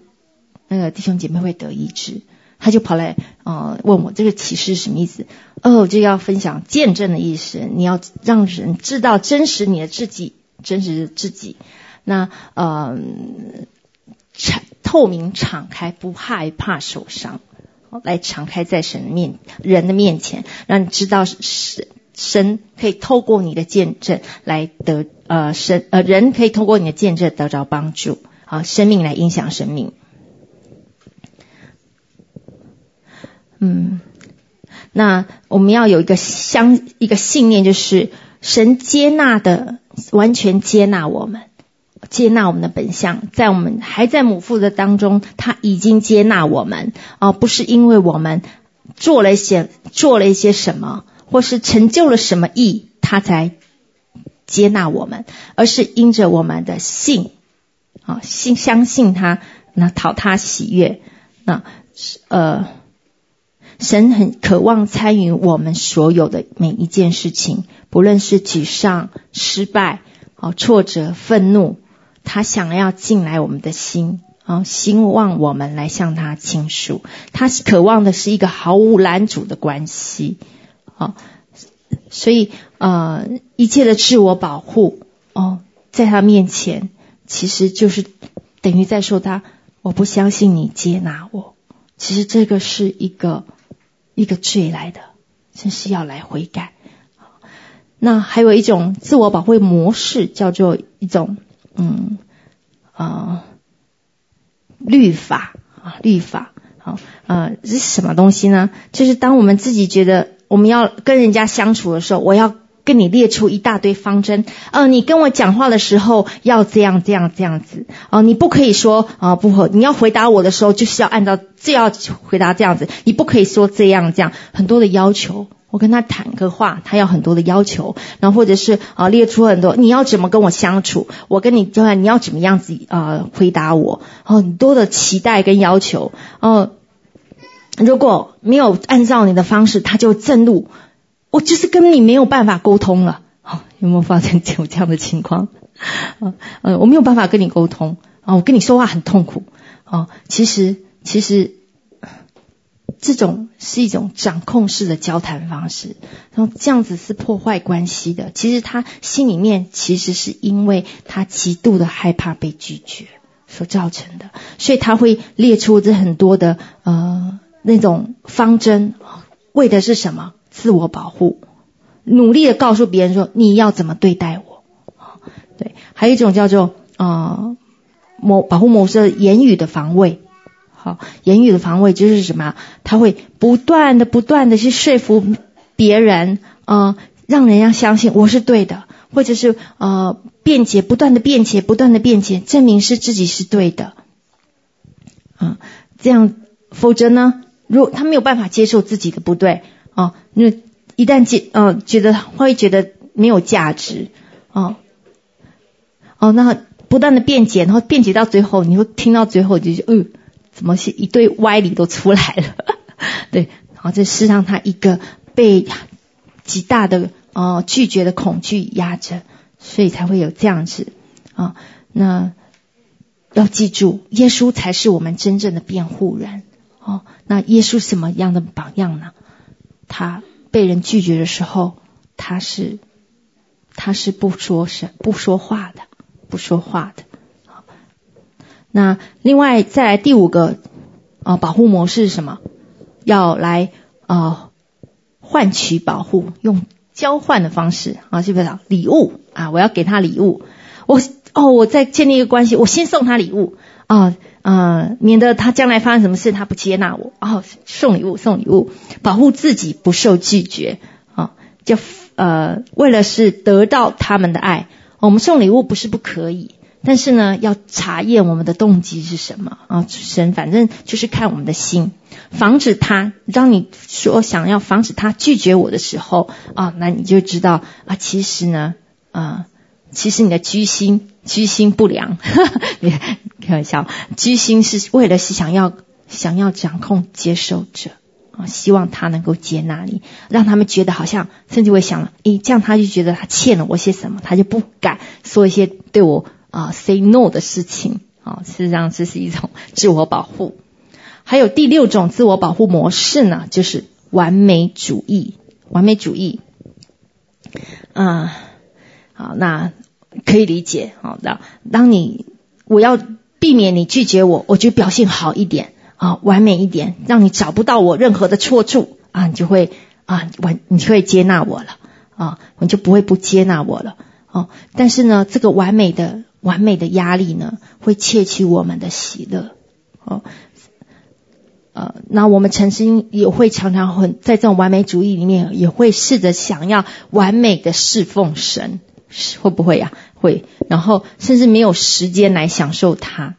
那个弟兄姐妹会得医治。他就跑来，呃，问我这个启示是什么意思？哦，就要分享见证的意思。你要让人知道真实你的自己，真实自己。那呃，敞透明敞开，不害怕受伤，来敞开在神面人的面前，让你知道神神可以透过你的见证来得呃神呃人可以透过你的见证得着帮助，啊，生命来影响生命。嗯，那我们要有一个相一个信念，就是神接纳的完全接纳我们，接纳我们的本相，在我们还在母腹的当中，他已经接纳我们啊，不是因为我们做了一些做了一些什么，或是成就了什么义，他才接纳我们，而是因着我们的信啊，信相信他，那讨他喜悦，那呃。神很渴望参与我们所有的每一件事情，不论是沮丧、失败、啊挫折、愤怒，他想要进来我们的心，啊希望我们来向他倾诉。他渴望的是一个毫无拦阻的关系，啊，所以呃一切的自我保护哦，在他面前其实就是等于在说他，我不相信你接纳我。其实这个是一个。一个罪来的，真是要来悔改。那还有一种自我保护模式，叫做一种嗯啊、律法啊律法。好呃，这是什么东西呢？就是当我们自己觉得我们要跟人家相处的时候，我要。跟你列出一大堆方针，呃，你跟我讲话的时候要这样这样这样子，哦、你不可以说啊、不合，你要回答我的时候就是要按照这要回答这样子，你不可以说这样这样，很多的要求。我跟他谈个话，他要很多的要求，然后或者是啊、列出很多你要怎么跟我相处，我跟你交谈你要怎么样子啊、回答我，很多的期待跟要求，哦、如果没有按照你的方式，他就震怒。我就是跟你没有办法沟通了，好，有没有发现有这样的情况？啊，呃，我没有办法跟你沟通啊，我跟你说话很痛苦啊。其实，其实这种是一种掌控式的交谈方式，然后这样子是破坏关系的。其实他心里面其实是因为他极度的害怕被拒绝所造成的，所以他会列出这很多的呃那种方针，为的是什么？自我保护，努力的告诉别人说你要怎么对待我，对，还有一种叫做啊，某、保护模式，言语的防卫，好，言语的防卫就是什么？他会不断的、不断的去说服别人，呃，让人家相信我是对的，或者是呃辩解，不断的辩解，不断的辩解，证明是自己是对的，啊、这样，否则呢，如果他没有办法接受自己的不对，啊、那一旦觉呃觉得会觉得没有价值，哦、哦、那不断的辩解，然后辩解到最后，你会听到最后就是，嗯、怎么是一堆歪理都出来了，(laughs) 对。然后，这是让他一个被极大的呃拒绝的恐惧压着，所以才会有这样子啊。那要记住，耶稣才是我们真正的辩护人哦。那耶稣什么样的榜样呢？他被人拒绝的时候，他是他是不说声不说话的，不说话的。那另外再来第五个啊保护模式是什么？要来啊换取保护，用交换的方式啊，是不是礼物啊？我要给他礼物，我哦，我在建立一个关系，我先送他礼物啊，呃，免得他将来发生什么事，他不接纳我哦，送礼物，送礼物，保护自己不受拒绝啊，就呃，为了是得到他们的爱，我们送礼物不是不可以。但是呢，要查验我们的动机是什么啊？神反正就是看我们的心，防止他。当你说想要防止他拒绝我的时候啊，那你就知道啊，其实呢，啊，其实你的居心居心不良，呵呵，开玩笑，居心是为了是想要想要掌控接受者啊，希望他能够接纳你，让他们觉得好像甚至会想了，诶，这样他就觉得他欠了我些什么，他就不敢说一些对我。啊，say no 的事情啊，事实上这是一种 (laughs) 自我保护。还有第六种自我保护模式呢，就是完美主义。完美主义，啊，好，那可以理解。好的，当你我要避免你拒绝我，我就表现好一点啊，完美一点，让你找不到我任何的错处啊，你就会啊完，你就会接纳我了啊，你就不会不接纳我了。哦，但是呢，这个完美的。完美的压力呢，会窃取我们的喜乐。哦，呃，那我们曾经也会常常很在这种完美主义里面，也会试着想要完美的侍奉神，会不会呀？会，然后甚至没有时间来享受它。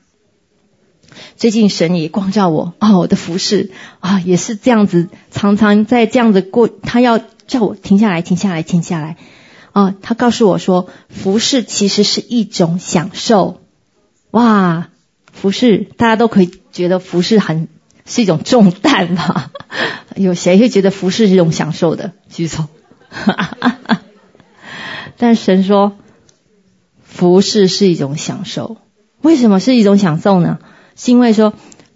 最近神也光照我，哦，我的服侍啊，也是这样子，常常在这样子过，他要叫我停下来，停下来，停下来。啊，他告诉我说，服侍其实是一种享受。哇，服侍大家都可以觉得服侍很是一种重担吧？有谁会觉得服侍是一种享受的？举手。(laughs) 但神说，服侍是一种享受。为什么是一种享受呢？是因为说，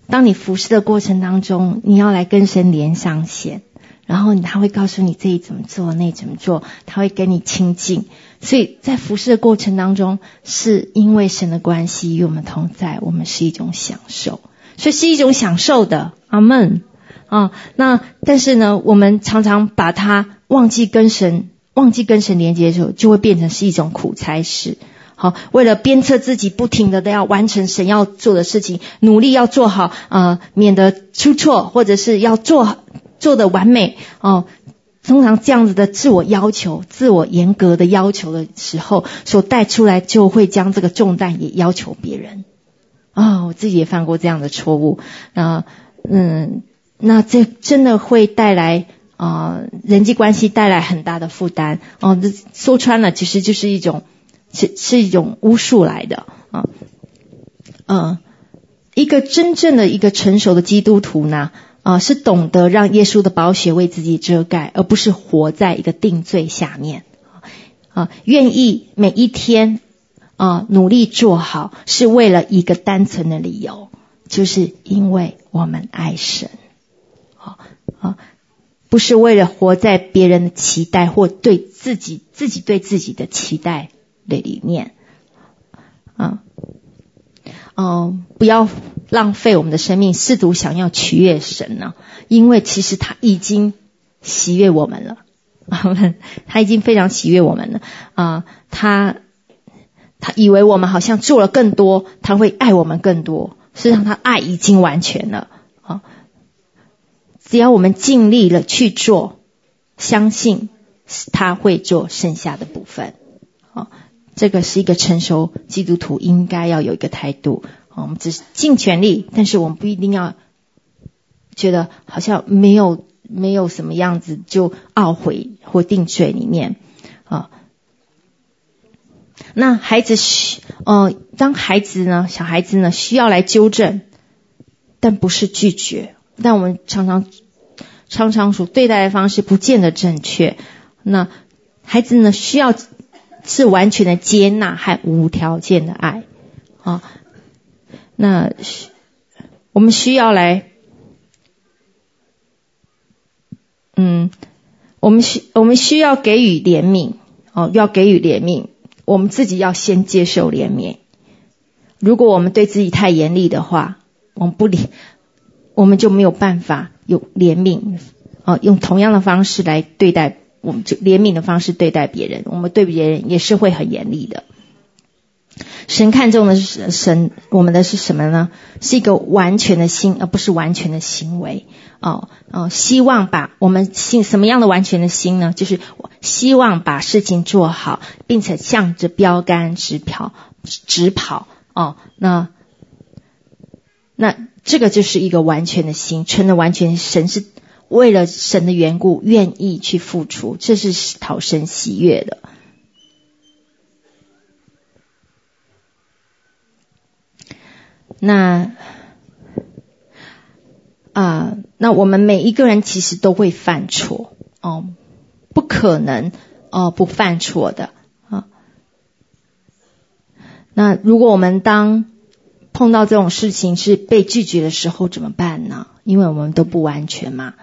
当你服侍的过程当中，你要来跟神连上线。然后他会告诉你这里怎么做，那怎么做，他会跟你亲近。所以在服侍的过程当中，是因为神的关系与我们同在，我们是一种享受，所以是一种享受的。阿门啊！那但是呢，我们常常把它忘记跟神，忘记跟神连接的时候，就会变成是一种苦差事。好，为了鞭策自己，不停的都要完成神要做的事情，努力要做好啊、免得出错，或者是要做。做的完美哦，通常这样子的自我要求、自我严格的要求的时候，所带出来就会将这个重担也要求别人啊、我自己也犯过这样的错误啊，嗯，那这真的会带来、呃、人际关系带来很大的负担哦。这说穿了，其实就是一种是是一种巫术来的啊，嗯，一个真正的一个成熟的基督徒呢。啊，是懂得让耶稣的宝血为自己遮盖，而不是活在一个定罪下面。啊，愿意每一天啊努力做好，是为了一个单纯的理由，就是因为我们爱神。啊啊，不是为了活在别人的期待或对自己自己对自己的期待的里面。啊。哦，不要浪费我们的生命，试图想要取悦神呢？因为其实他已经喜悦我们了，(laughs) 他已经非常喜悦我们了啊！他他以为我们好像做了更多，他会爱我们更多。实际上，他爱已经完全了！只要我们尽力了去做相信他会做剩下的部分。哦，这个是一个成熟基督徒应该要有一个态度。我们只是尽全力，但是我们不一定要觉得好像没有没有什么样子就懊悔或定罪里面啊。那孩子需呃，当孩子呢，小孩子呢需要来纠正，但不是拒绝。但我们常常常常所对待的方式不见得正确。那孩子呢需要是完全的接纳和无条件的爱啊。那我们需要来，嗯，我们需我们需要给予怜悯哦，要给予怜悯，我们自己要先接受怜悯。如果我们对自己太严厉的话，我们不理，我们就没有办法有怜悯哦，用同样的方式来对待，我们就怜悯的方式对待别人，我们对别人也是会很严厉的。神看重的是神，我们的是什么呢？是一个完全的心，而不是完全的行为。哦哦，希望把我们心什么样的完全的心呢？就是希望把事情做好，并且向着标杆直跑，直跑。哦，那那这个就是一个完全的心，存的完全。神是为了神的缘故，愿意去付出，这是讨神喜悦的。那啊、那我们每一个人其实都会犯错哦，不可能哦不犯错的啊。那如果我们当碰到这种事情是被拒绝的时候怎么办呢？因为我们都不完全嘛，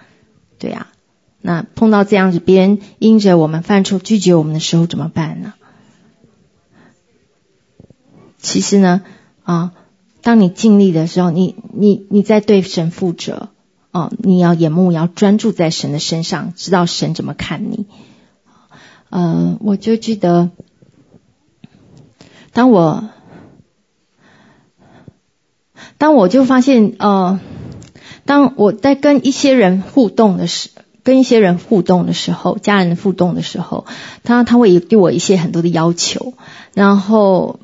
对呀、啊。那碰到这样子，别人因着我们犯错拒绝我们的时候怎么办呢？其实呢，啊。当你尽力的时候，你你你在对神负责哦，你要眼目要专注在神的身上，知道神怎么看你。嗯、呃，我就记得，当我当我就发现，呃，当我在跟一些人互动的时，跟一些人互动的时候，家人互动的时候，他他会对我一些很多的要求，然后。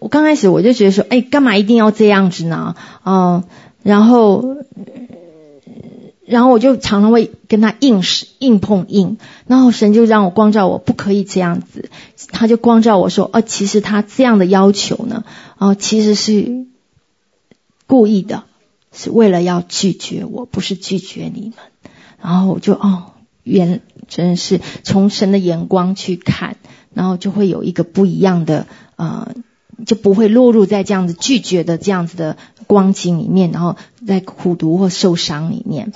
我刚开始我就觉得说，哎，干嘛一定要这样子呢？嗯，然后，然后我就常常会跟他硬是硬碰硬，然后神就让我光照我不可以这样子，他就光照我说，哦，其实他这样的要求呢，哦，其实是故意的，是为了要拒绝我，不是拒绝你们。然后我就哦，原真是从神的眼光去看，然后就会有一个不一样的呃。就不会落入在这样子拒绝的这样子的光景里面，然后在苦读或受伤里面。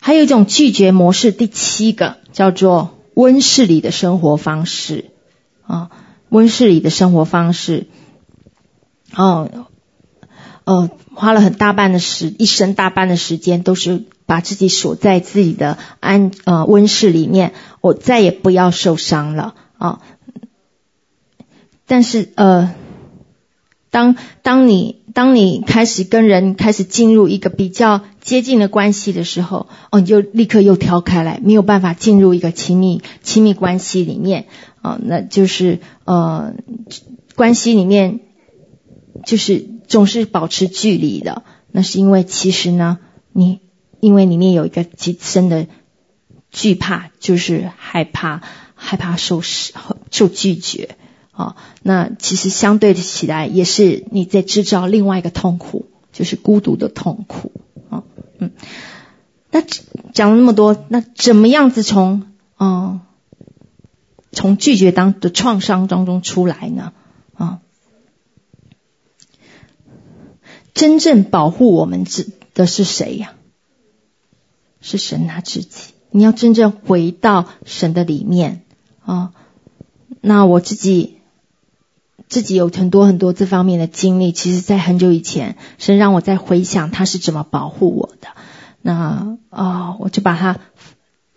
还有一种拒绝模式，第七个叫做温室里的生活方式啊，温室里的生活方式。哦，呃，花了很大半的时，一生大半的时间，都是把自己锁在自己的安呃温室里面，我再也不要受伤了啊。但是呃。当当你当你开始跟人开始进入一个比较接近的关系的时候，哦，你就立刻又跳开来，没有办法进入一个亲密亲密关系里面，啊、哦，那就是呃，关系里面就是总是保持距离的，那是因为其实呢，你因为里面有一个极深的惧怕，就是害怕害怕受受拒绝。啊，那其实相对的起来，也是你在制造另外一个痛苦，就是孤独的痛苦。啊，嗯，那讲了那么多，那怎么样子从啊从拒绝当的创伤当中出来呢？啊，真正保护我们自的是谁呀？是神他自己。你要真正回到神的里面啊，那我自己。自己有很多很多这方面的经历，其实在很久以前，神让我在回想他是怎么保护我的。那啊、哦，我就把它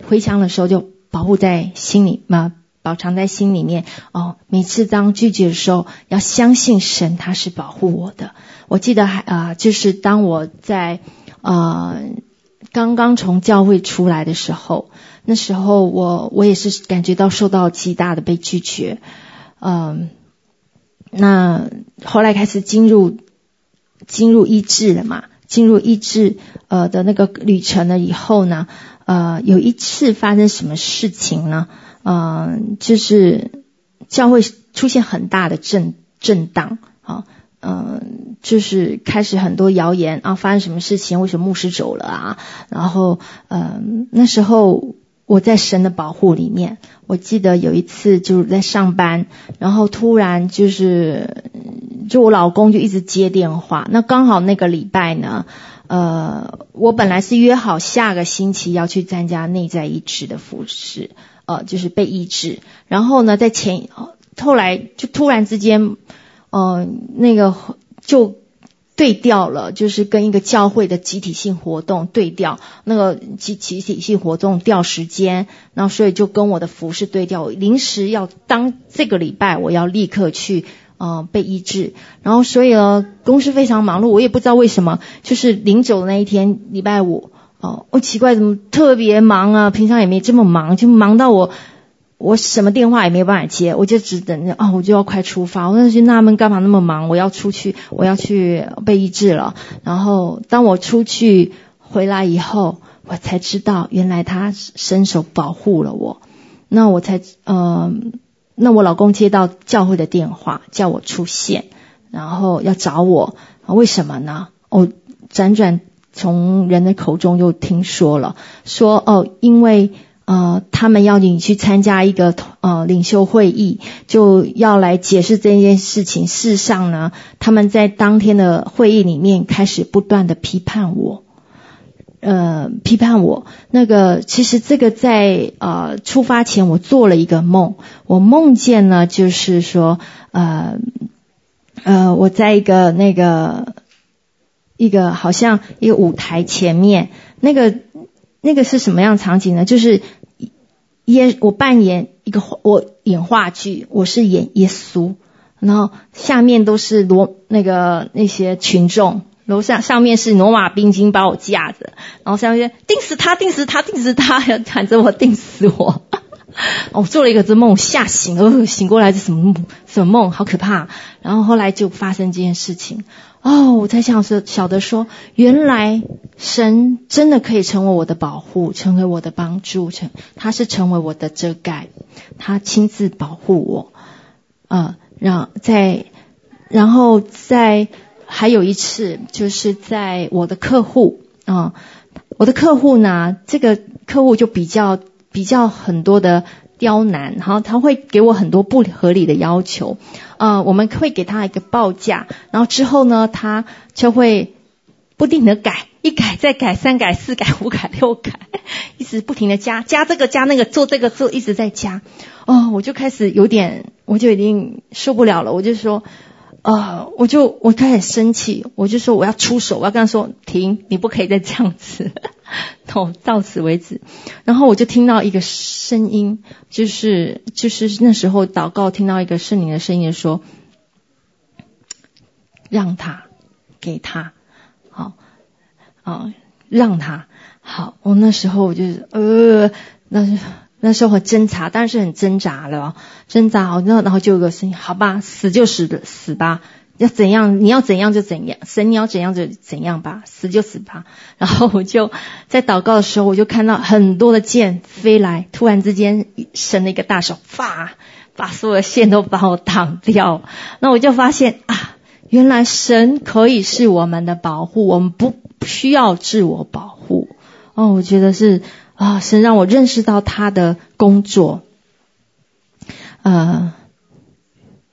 回想的时候就保护在心里嘛，保藏在心里面。哦，每次当拒绝的时候，要相信神他是保护我的。我记得还啊、就是当我在啊刚刚从教会出来的时候，那时候我我也是感觉到受到极大的被拒绝，嗯，那后来开始进入进入医治了嘛，进入医治呃的那个旅程了以后呢，呃，有一次发生什么事情呢？嗯、就是教会出现很大的震震荡，啊，嗯，就是开始很多谣言啊，发生什么事情？为什么牧师走了啊？然后，嗯、那时候我在神的保护里面，我记得有一次就是在上班，然后突然就是，就我老公就一直接电话，那刚好那个礼拜呢，呃，我本来是约好下个星期要去参加内在医治的服事。呃，就是被医治，然后呢，在前后来就突然之间，呃，那个就对调了，就是跟一个教会的集体性活动对调，那个集集体性活动调时间，然后所以就跟我的服饰对调，临时要当这个礼拜我要立刻去呃被医治，然后所以呢，公司非常忙碌，我也不知道为什么，就是临走的那一天礼拜五。哦，我奇怪，怎么特别忙啊？平常也没这么忙，就忙到我，我什么电话也没有办法接，我就只等着啊、我就要快出发。我那时候纳闷，干嘛那么忙？我要出去，我要去被医治了。然后当我出去回来以后，我才知道，原来他伸手保护了我。那我才，嗯、呃，那我老公接到教会的电话，叫我出现，然后要找我。为什么呢？我辗转。从人的口中又听说了，说哦，因为呃，他们要你去参加一个呃领袖会议，就要来解释这件事情。事实上呢，他们在当天的会议里面开始不断的批判我，呃，批判我。那个其实这个在呃出发前，我做了一个梦，我梦见呢，就是说呃呃，我在一个那个。一个好像一个舞台前面，那个那个是什么样场景呢？就是耶，我扮演一个我演话剧，我是演耶稣，然后下面都是罗那个那些群众，楼上上面是罗马兵丁把我架着，然后下面钉死他，钉死他，钉死他，要喊着我钉死我。(laughs) 我做了一个这梦，吓醒了，醒过来是什么梦？什么梦？好可怕！然后后来就发生这件事情。哦，我才想说，晓得说，原来神真的可以成为我的保护，成为我的帮助，成他是成为我的遮盖，他亲自保护我。啊、呃，让在，然后在还有一次，就是在我的客户啊、我的客户呢，这个客户就比较比较很多的。刁难，然后他会给我很多不合理的要求，呃，我们会给他一个报价，然后之后呢，他就会不停的改，一改再改，三改四改五改六改，一直不停的加，加这个加那个，做这个做，一直在加，哦，我就开始有点，我就已经受不了了，我就说。呃，我就我开始生气，我就说我要出手，我要跟他说停，你不可以再这样子，(laughs) 到到此为止。然后我就听到一个声音，就是就是那时候祷告听到一个圣灵的声音说，让他给他，好，啊，让他好。我那时候我就呃，那是。那时候很挣扎，但是很挣扎了，挣扎好，然后然后就有个声音，好吧，死就死的死吧，要怎样你要怎样就怎样，神你要怎样就怎样吧，死就死吧。然后我就在祷告的时候，我就看到很多的箭飞来，突然之间伸了一个大手，发把所有的线都把我挡掉。那我就发现啊，原来神可以是我们的保护，我们不需要自我保护。哦，我觉得是。啊，神让我认识到他的工作。呃，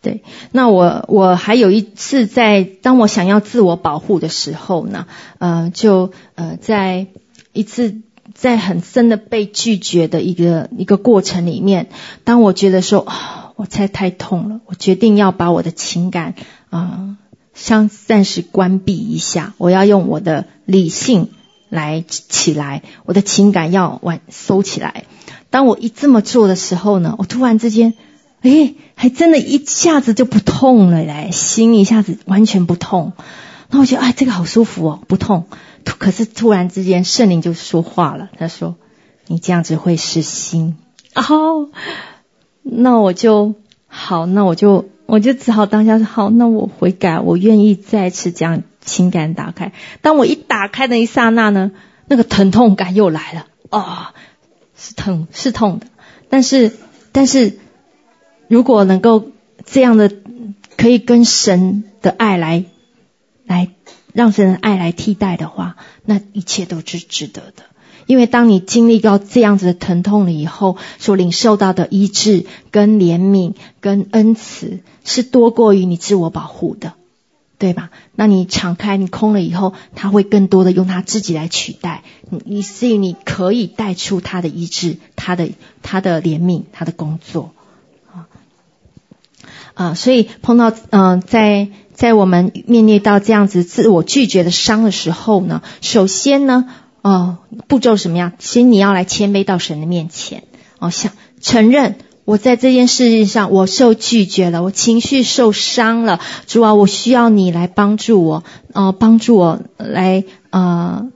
对，那我我还有一次在当我想要自我保护的时候呢，呃，就呃在一次在很深的被拒绝的一个一个过程里面，当我觉得说啊，我猜太痛了，我决定要把我的情感啊，相、暂时关闭一下，我要用我的理性。来起来，我的情感要往收起来。当我一这么做的时候呢，我突然之间，诶，还真的一下子就不痛了嘞，心一下子完全不痛。那我觉得，哎，这个好舒服哦，不痛。可是突然之间，圣灵就说话了，他说：“你这样子会失心。哦，那我就好，那我就我就只好当下说好，那我悔改，我愿意再次这样情感打开。当我一打开的一刹那呢，那个疼痛感又来了，哦，是疼是痛的，但是但是如果能够这样的，可以跟神的爱来来让神的爱来替代的话，那一切都是值得的。因为当你经历到这样子的疼痛了以后，所领受到的医治、跟怜悯、跟恩慈，是多过于你自我保护的，对吧？那你敞开、你空了以后，他会更多的用他自己来取代你，以至于你可以带出他的医治、他的他的怜悯、他的工作啊啊！所以碰到嗯、在在我们面临到这样子自我拒绝的伤的时候呢，首先呢。哦，步骤什么样？先你要来谦卑到神的面前，哦，想承认我在这件事情上我受拒绝了，我情绪受伤了，主啊，我需要你来帮助我，哦，帮助我来，呃，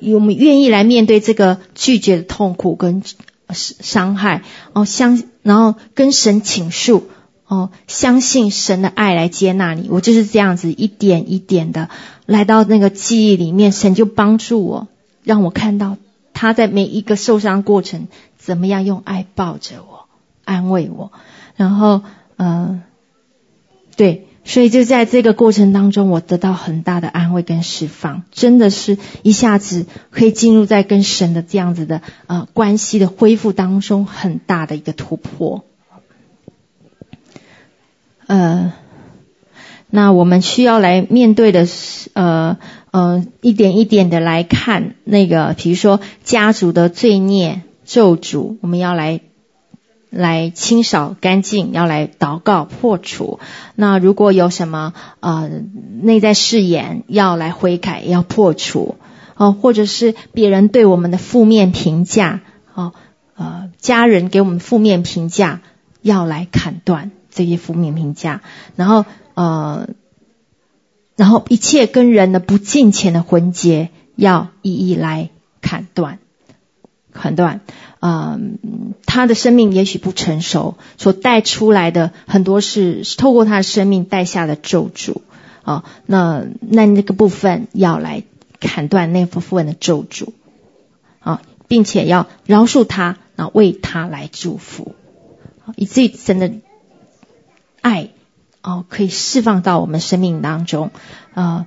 我们愿意来面对这个拒绝的痛苦跟伤害，哦，相，然后跟神倾诉，哦，相信神的爱来接纳你，我就是这样子一点一点的来到那个记忆里面，神就帮助我。让我看到他在每一个受伤过程，怎么样用爱抱着我，安慰我，然后，呃，对，所以就在这个过程当中，我得到很大的安慰跟释放，真的是一下子可以进入在跟神的这样子的呃关系的恢复当中，很大的一个突破。呃，那我们需要来面对的是呃。呃，一点一点的来看那个，比如说家族的罪孽咒诅，我们要来来清扫干净，要来祷告破除。那如果有什么呃内在誓言，要来悔改，要破除哦、或者是别人对我们的负面评价哦，呃，家人给我们负面评价，要来砍断这些负面评价，然后呃。然后一切跟人的不敬虔的婚结，要一一来砍断，砍断。嗯，他的生命也许不成熟，所带出来的很多是透过他的生命带下的咒诅啊。那那那个部分要来砍断那部分的咒诅啊，并且要饶恕他，然后为他来祝福，以至于真的爱。哦，可以释放到我们生命当中，啊、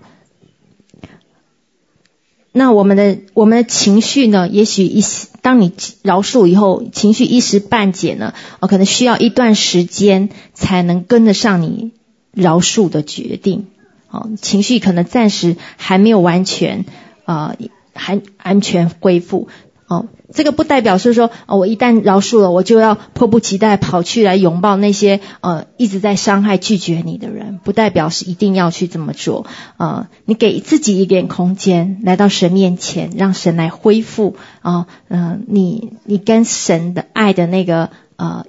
那我们的我们的情绪呢？也许一些当你饶恕以后，情绪一时半解呢，哦，可能需要一段时间才能跟得上你饶恕的决定，哦，情绪可能暂时还没有完全啊、呃，还安全恢复。哦，这个不代表是说，哦，我一旦饶恕了，我就要迫不及待跑去来拥抱那些呃一直在伤害、拒绝你的人，不代表是一定要去这么做。呃，你给自己一点空间，来到神面前，让神来恢复啊，嗯、呃，你你跟神的爱的那个呃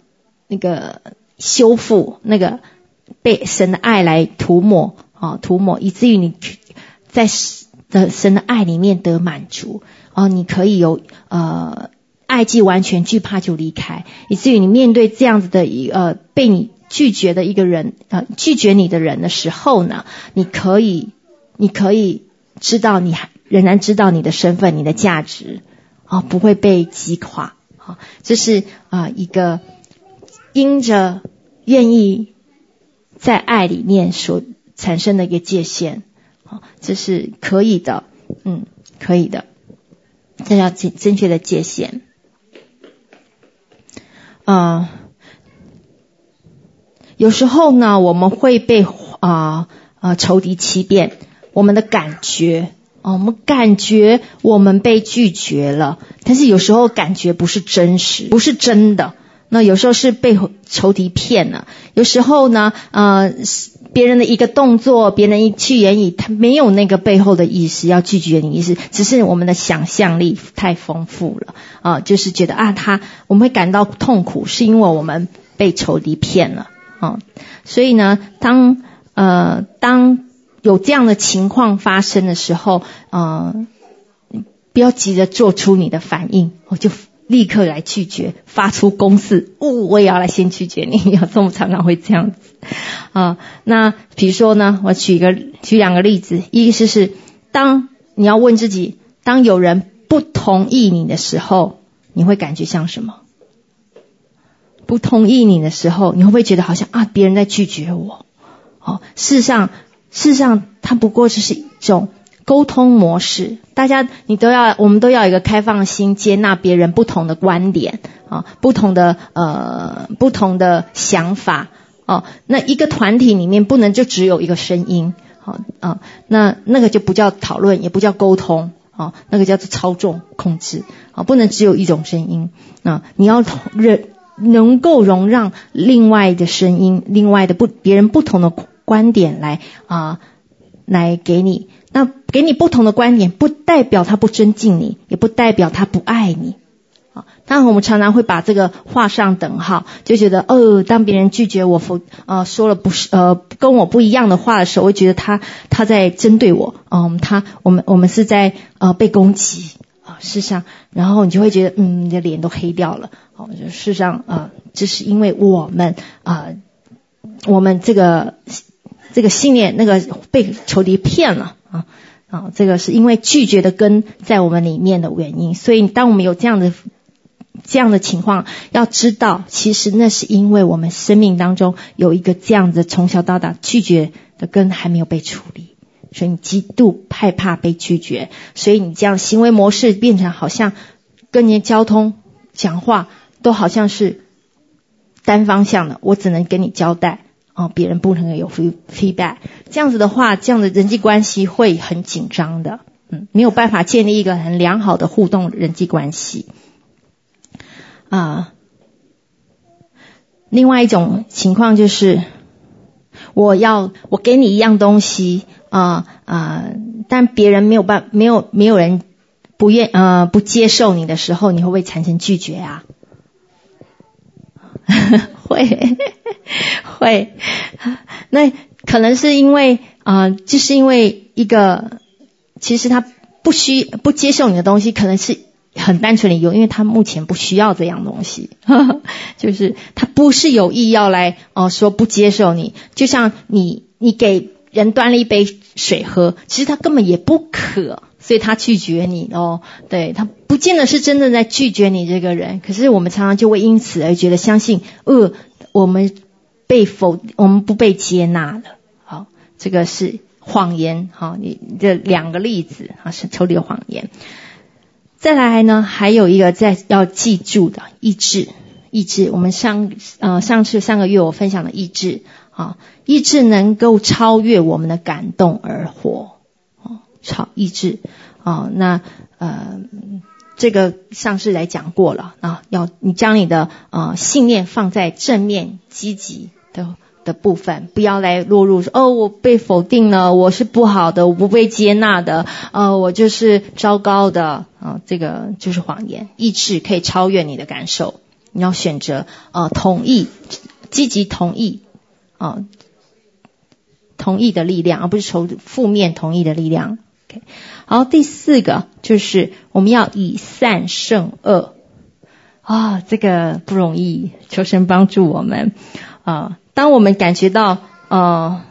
那个修复，那个被神的爱来涂抹啊，涂抹，以至于你在的神的爱里面得满足。哦，你可以有呃爱既完全，惧怕就离开，以至于你面对这样子的一呃被你拒绝的一个人呃拒绝你的人的时候呢，你可以你可以知道你还仍然知道你的身份、你的价值啊、哦，不会被击垮。啊、这是啊、一个因着愿意在爱里面所产生的一个界限。啊、这是可以的，嗯，可以的。这叫正正确的界限。啊、有时候呢，我们会被啊啊、仇敌欺骗我们的感觉啊、我们感觉我们被拒绝了，但是有时候感觉不是真实，不是真的。那有时候是被仇敌骗了，有时候呢，呃。别人的一个动作，别人一去言语，他没有那个背后的意思，要拒绝你意思，只是我们的想象力太丰富了啊，就是觉得啊，他我们会感到痛苦，是因为我们被仇敌骗了啊。所以呢，当呃当有这样的情况发生的时候，呃，不要急着做出你的反应，我就。立刻来拒绝，发出攻势，哦，我也要来先拒绝你，有 (laughs) 这么常常会这样子啊。那比如说呢，我举一个举两个例子，意思是当你要问自己，当有人不同意你的时候，你会感觉像什么？不同意你的时候，你会不会觉得好像啊，别人在拒绝我？哦，事实上，事实上，它不过就是一种沟通模式。大家，你都要，我们都要一个开放心，接纳别人不同的观点啊，不同的呃，不同的想法哦。那一个团体里面不能就只有一个声音，好啊，那那个就不叫讨论，也不叫沟通啊，那个叫做操纵控制啊，不能只有一种声音啊，你要认。能够容让另外的声音、另外的不别人不同的观点来啊、来给你。那给你不同的观点，不代表他不尊敬你，也不代表他不爱你。啊，当然我们常常会把这个画上等号，就觉得哦，当别人拒绝我否呃说了不是呃跟我不一样的话的时候，我会觉得他他在针对我，嗯、他我们我们是在呃被攻击。啊，事实上，然后你就会觉得，嗯，你的脸都黑掉了。好，就事实上，啊、呃，这是因为我们啊、我们这个这个信念那个被仇敌骗了啊啊，这个是因为拒绝的根在我们里面的原因。所以，当我们有这样的这样的情况，要知道，其实那是因为我们生命当中有一个这样子从小到大拒绝的根还没有被处理。所以你极度害怕被拒绝，所以你这样行为模式变成好像跟人交通、讲话都好像是单方向的，我只能跟你交代哦，别人不能有 feedback。这样子的话，这样的人际关系会很紧张的，嗯，没有办法建立一个很良好的互动人际关系啊。另外一种情况就是，我要我给你一样东西。啊啊、但别人没有办，没有没有人不愿呃不接受你的时候，你会不会产生拒绝啊？(laughs) 会 (laughs) 会，那可能是因为啊、就是因为一个，其实他不需不接受你的东西，可能是很单纯的理由，因为他目前不需要这样东西，(laughs) 就是他不是有意要来哦、说不接受你，就像你你给。人端了一杯水喝，其实他根本也不渴，所以他拒绝你哦。对，他不见得是真的在拒绝你这个人，可是我们常常就会因此而觉得相信，呃，我们被否，我们不被接纳了。好，这个是谎言。好，你这两个例子啊是抽离谎言。再来呢，还有一个在要记住的意志，意志。我们上呃上次上个月我分享的意志。啊，意志能够超越我们的感动而活，啊，超意志啊，那呃，这个上次来讲过了啊，要你将你的啊信念放在正面积极的的部分，不要来落入说哦，我被否定了，我是不好的，我不被接纳的，呃，我就是糟糕的啊，这个就是谎言。意志可以超越你的感受，你要选择啊同意，积极同意。啊，同意的力量，而不是求负面同意的力量。OK，好，第四个就是我们要以善胜恶。啊，这个不容易，求神帮助我们。啊，当我们感觉到，呃，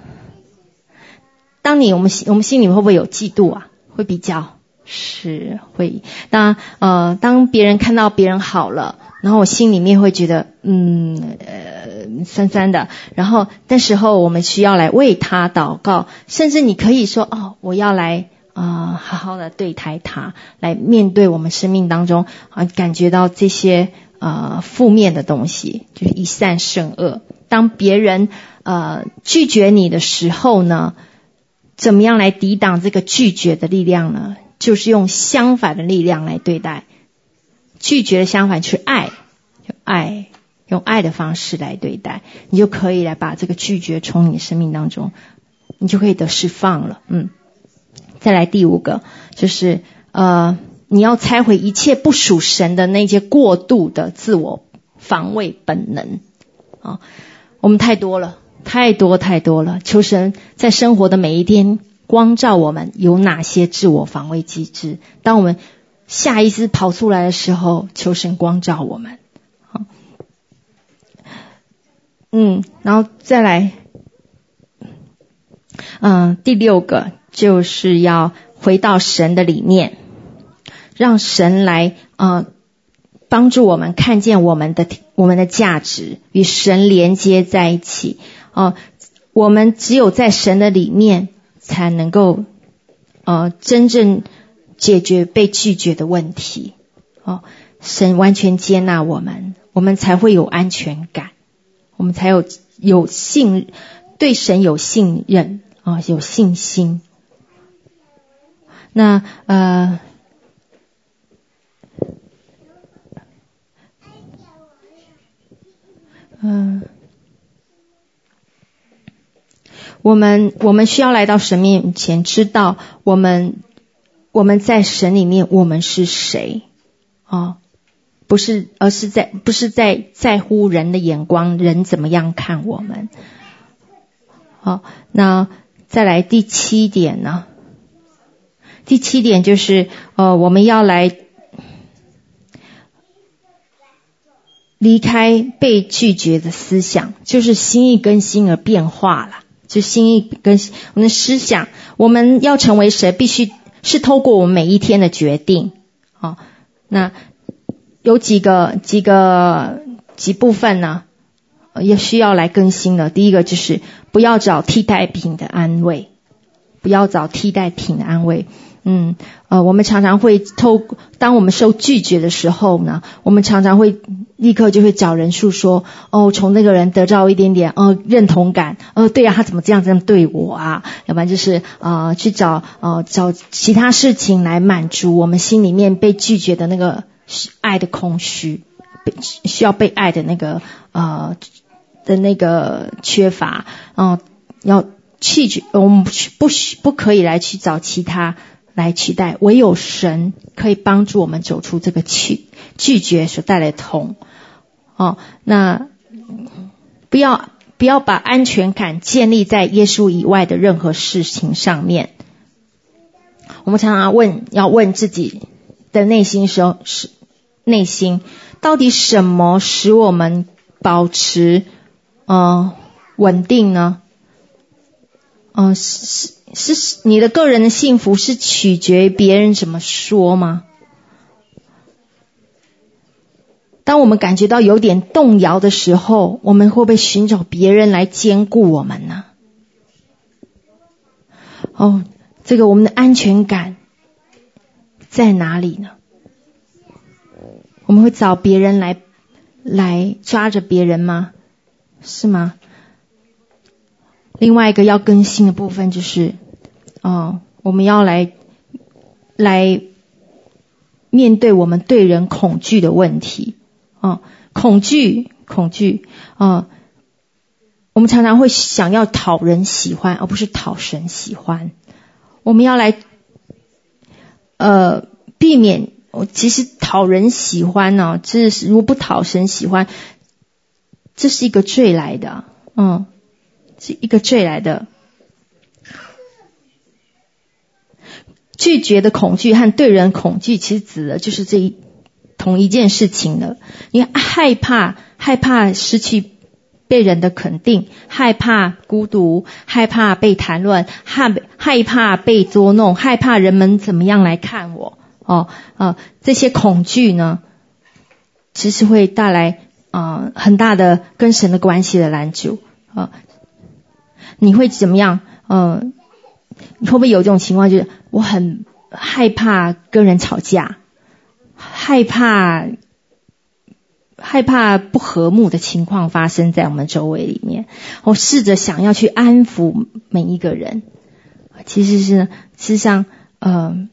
当你我们心我们心里会不会有嫉妒啊？会比较是会。当呃，当别人看到别人好了。然后我心里面会觉得，嗯，呃，酸酸的。然后那时候我们需要来为他祷告，甚至你可以说，哦，我要来啊、好好的对待他，来面对我们生命当中啊，感觉到这些呃负面的东西，就是以善胜恶。当别人呃拒绝你的时候呢，怎么样来抵挡这个拒绝的力量呢？就是用相反的力量来对待。拒绝的相反是爱，就爱，用爱的方式来对待，你就可以来把这个拒绝从你生命当中，你就可以得释放了。嗯，再来第五个，就是呃，你要拆毁一切不属神的那些过度的自我防卫本能啊，我们太多了，太多太多了。求神在生活的每一天光照我们有哪些自我防卫机制，当我们。下意识跑出来的时候，求神光照我们。好，嗯，然后再来，嗯，第六个就是要回到神的里面，让神来，呃，帮助我们看见我们的我们的价值与神连接在一起。哦、呃，我们只有在神的里面，才能够，呃，真正。解决被拒绝的问题，哦，神完全接纳我们，我们才会有安全感，我们才有有信，对神有信任啊、有信心。那呃，嗯、我们我们需要来到神面前，知道我们。我们在神里面，我们是谁？哦，不是，而是在不是在在乎人的眼光，人怎么样看我们？好，那再来第七点呢？第七点就是，呃，我们要来离开被拒绝的思想，就是心意更新而变化了，就心意更新我们的思想，我们要成为谁，必须。是透过我们每一天的决定，好，那有几个几个几部分呢，也需要来更新的。第一个就是不要找替代品的安慰，不要找替代品的安慰。嗯，呃，我们常常会透，当我们受拒绝的时候呢，我们常常会立刻就会找人诉说，哦，从那个人得到一点点，哦，认同感，哦，对啊，他怎么这样这样对我啊？要不然就是呃，去找呃找其他事情来满足我们心里面被拒绝的那个爱的空虚，被需要被爱的那个呃的那个缺乏，嗯、要弃绝，我们不不不可以来去找其他。来取代，唯有神可以帮助我们走出这个拒拒绝所带来的痛。哦，那不要不要把安全感建立在耶稣以外的任何事情上面。我们常常问，要问自己的内心时候是内心到底什么使我们保持呃稳定呢？嗯、呃，是。是你的个人的幸福是取决于别人怎么说吗？当我们感觉到有点动摇的时候，我们会不会寻找别人来兼顾我们呢？哦，这个我们的安全感在哪里呢？我们会找别人来来抓着别人吗？是吗？另外一个要更新的部分就是。哦，我们要来来面对我们对人恐惧的问题。哦，恐惧，恐惧。哦，我们常常会想要讨人喜欢，而不是讨神喜欢。我们要来呃避免我。其实讨人喜欢呢，哦，这是如果不讨神喜欢，这是一个罪来的。嗯，是一个罪来的。拒绝的恐惧和对人恐惧，其实指的就是这一同一件事情了。你害怕，害怕失去被人的肯定，害怕孤独，害怕被谈论，害害怕被捉弄，害怕人们怎么样来看我。哦，呃，这些恐惧呢，其实会带来呃很大的跟神的关系的拦阻。啊、你会怎么样？嗯、你会不会有这种情况？就是我很害怕跟人吵架，害怕害怕不和睦的情况发生在我们周围里面。我试着想要去安抚每一个人，其实是事实上，呃，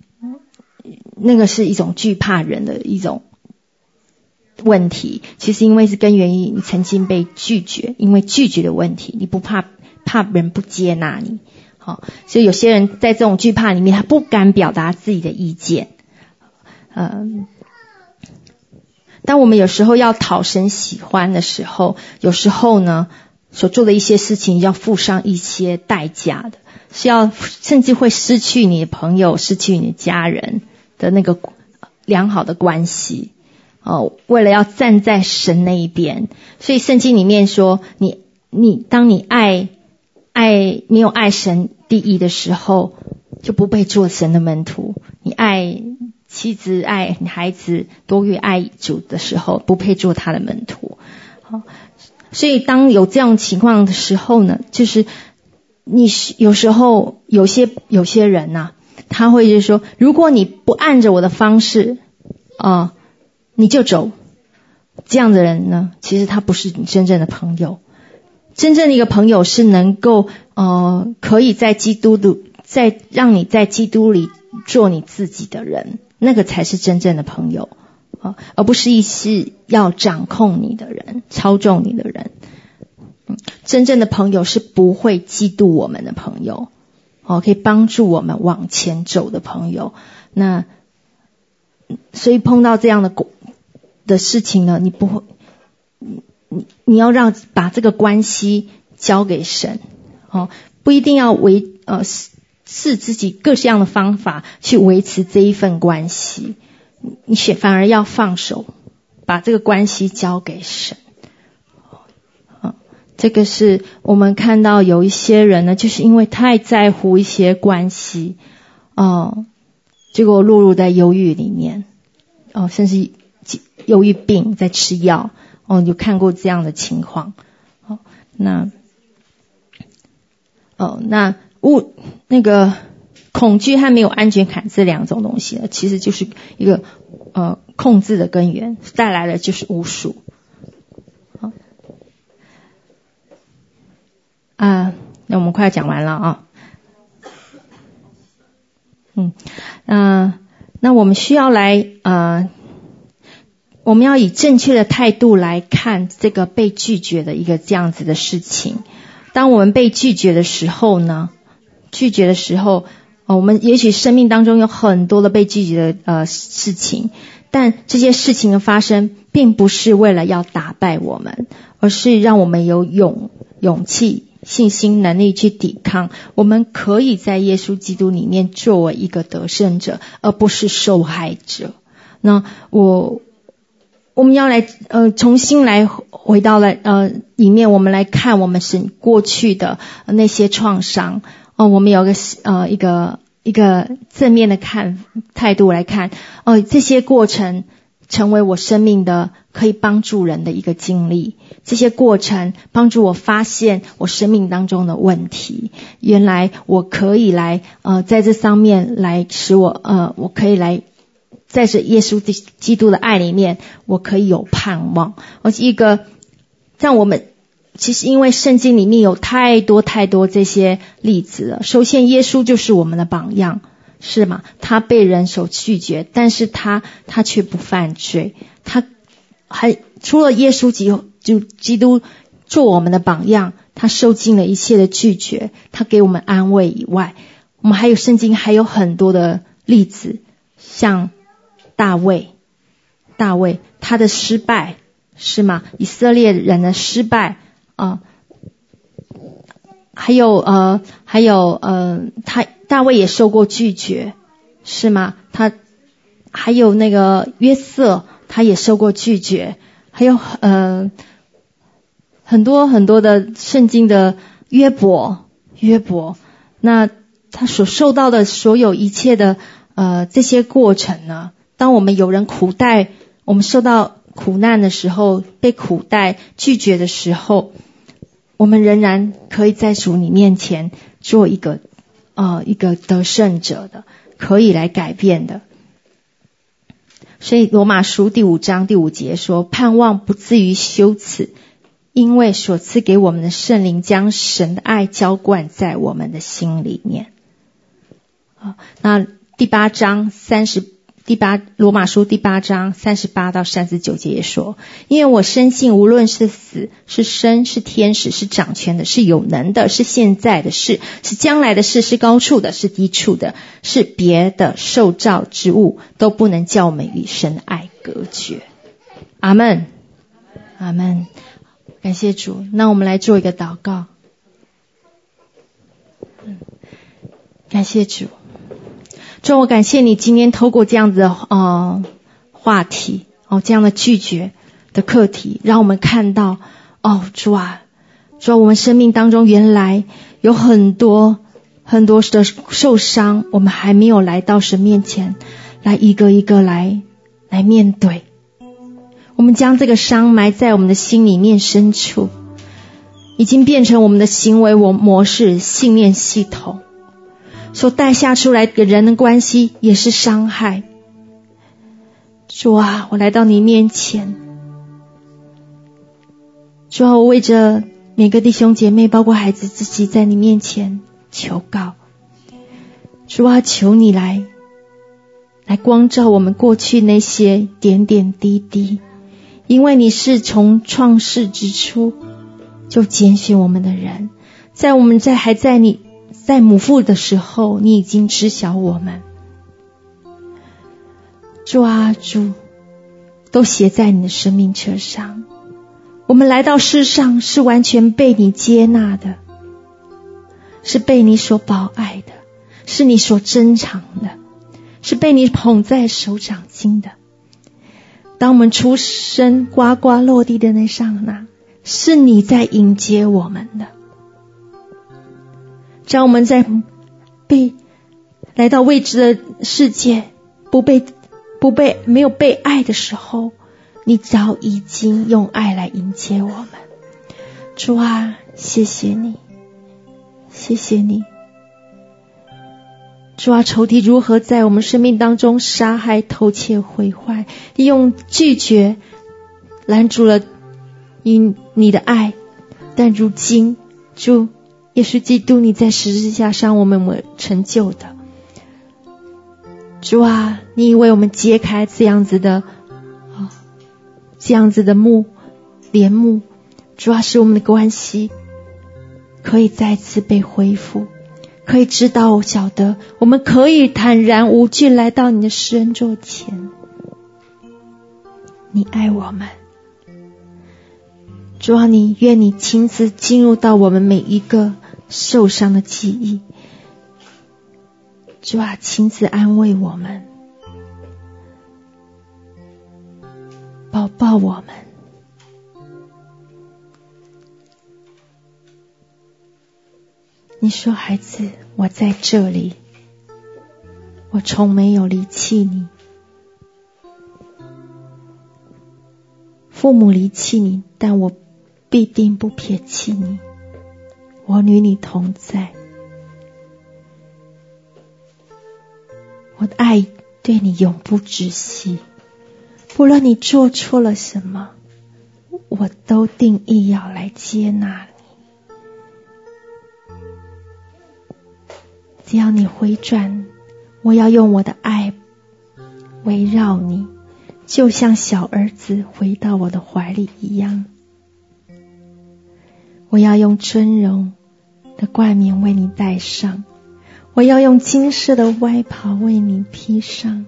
那个是一种惧怕人的一种问题。其实因为是根源于你曾经被拒绝，因为拒绝的问题，你不怕怕人不接纳你。好，所以有些人在这种惧怕里面，他不敢表达自己的意见。嗯，当我们有时候要讨神喜欢的时候，有时候呢，所做的一些事情要付上一些代价的，是要甚至会失去你的朋友、失去你的家人的那个良好的关系，哦，为了要站在神那一边，所以圣经里面说，你你当你爱爱没有爱神第一的时候，就不配做神的门徒；你爱妻子、爱孩子多于爱主的时候，不配做他的门徒。好，所以当有这样情况的时候呢，就是你有时候有些有些人呐、他会就说，如果你不按着我的方式，啊、你就走。这样的人呢，其实他不是你真正的朋友。真正的一个朋友是能够，呃，可以在基督的，在让你在基督里做你自己的人，那个才是真正的朋友啊、而不是一些要掌控你的人、操纵你的人。嗯，真正的朋友是不会嫉妒我们的朋友。哦，可以帮助我们往前走的朋友，那所以碰到这样的的事情呢，你不会，你你你要让把这个关系交给神，哦，不一定要维呃试自己各式样的方法去维持这一份关系，你选反而要放手，把这个关系交给神。这个是我们看到有一些人呢，就是因为太在乎一些关系，哦，结果落入在忧郁里面，哦，甚至忧郁病在吃药，哦，有看过这样的情况，哦，那，哦，那物那个恐惧和没有安全感这两种东西呢，其实就是一个呃控制的根源，带来的就是无数。啊，那我们快要讲完了啊。嗯，嗯、那我们需要来呃，我们要以正确的态度来看这个被拒绝的一个这样子的事情。当我们被拒绝的时候呢，拒绝的时候，呃、我们也许生命当中有很多的被拒绝的呃事情，但这些事情的发生，并不是为了要打败我们，而是让我们有勇勇气。信心能力去抵抗，我们可以在耶稣基督里面作为一个得胜者，而不是受害者。那我我们要来呃重新来回到了呃里面，我们来看我们是过去的那些创伤哦、我们有个呃一个一个正面的看态度来看哦、这些过程成为我生命的。可以帮助人的一个经历，这些过程帮助我发现我生命当中的问题。原来我可以来呃，在这上面来使我呃，我可以来在这耶稣基督的爱里面，我可以有盼望。而一个让我们其实因为圣经里面有太多太多这些例子了。首先，耶稣就是我们的榜样，是吗？他被人所拒绝，但是他他却不犯罪，他。还除了耶稣基就基督做我们的榜样，他受尽了一切的拒绝，他给我们安慰以外，我们还有圣经还有很多的例子，像大卫，大卫他的失败是吗？以色列人的失败啊，还有呃还有呃他大卫也受过拒绝是吗？他还有那个约瑟。他也受过拒绝，还有呃很多很多的圣经的约伯，约伯，那他所受到的所有一切的呃这些过程呢？当我们有人苦待，我们受到苦难的时候，被苦待拒绝的时候，我们仍然可以在主你面前做一个呃一个得胜者的，可以来改变的。所以罗马书第五章第五节说：“盼望不至于羞耻，因为所赐给我们的圣灵将神的爱浇灌在我们的心里面。”啊，那第八章三十第八罗马书第八章三十八到三十九节也说：“因为我深信，无论是死是生，是天使，是掌权的，是有能的，是现在的事，是将来的事，是高处的，是低处的，是别的受造之物，都不能叫我们与神爱隔绝。”阿门，阿门。感谢主。那我们来做一个祷告。嗯，感谢主。主，我感谢你今天透过这样子的呃话题哦，这样的拒绝的课题，让我们看到哦，主啊，主啊，我们生命当中原来有很多很多的受伤，我们还没有来到神面前，来一个一个来来面对。我们将这个伤埋在我们的心里面深处，已经变成我们的行为模模式、信念系统，所带下出来给人的关系也是伤害。主啊，我来到你面前。主啊，我为着每个弟兄姐妹，包括孩子自己，在你面前求告。主啊，求你来，来光照我们过去那些点点滴滴。因为你是从创世之初就拣选我们的人，在我们在还在你在母腹的时候，你已经知晓我们。主啊，主，都写在你的生命册上。我们来到世上是完全被你接纳的，是被你所保爱的，是你所珍藏的，是被你捧在手掌心的。当我们出生、呱呱落地的那刹那，是你在迎接我们的。当我们在被来到未知的世界，不被、不被、没有被爱的时候，你早已经用爱来迎接我们。主啊，谢谢你，谢谢你。主啊，仇敌如何在我们生命当中杀害、偷窃、毁坏，利用拒绝拦住了你你的爱。但如今，主耶稣基督，你在十字架上，我们成就的。主啊，你为我们揭开这样子的啊，这样子的幕帘幕，主啊，使我们的关系可以再次被恢复。可以知道，我晓得，我们可以坦然无惧来到你的施恩座前。你爱我们，主啊，你愿你亲自进入到我们每一个受伤的记忆，主啊，亲自安慰我们，抱抱我们。你说：“孩子，我在这里，我从没有离弃你。父母离弃你，但我必定不撇弃你。我与你同在，我的爱对你永不止息。不论你做错了什么，我都定义要来接纳你。”只要你回转，我要用我的爱围绕你，就像小儿子回到我的怀里一样。我要用尊荣的冠冕为你戴上，我要用金色的外袍为你披上，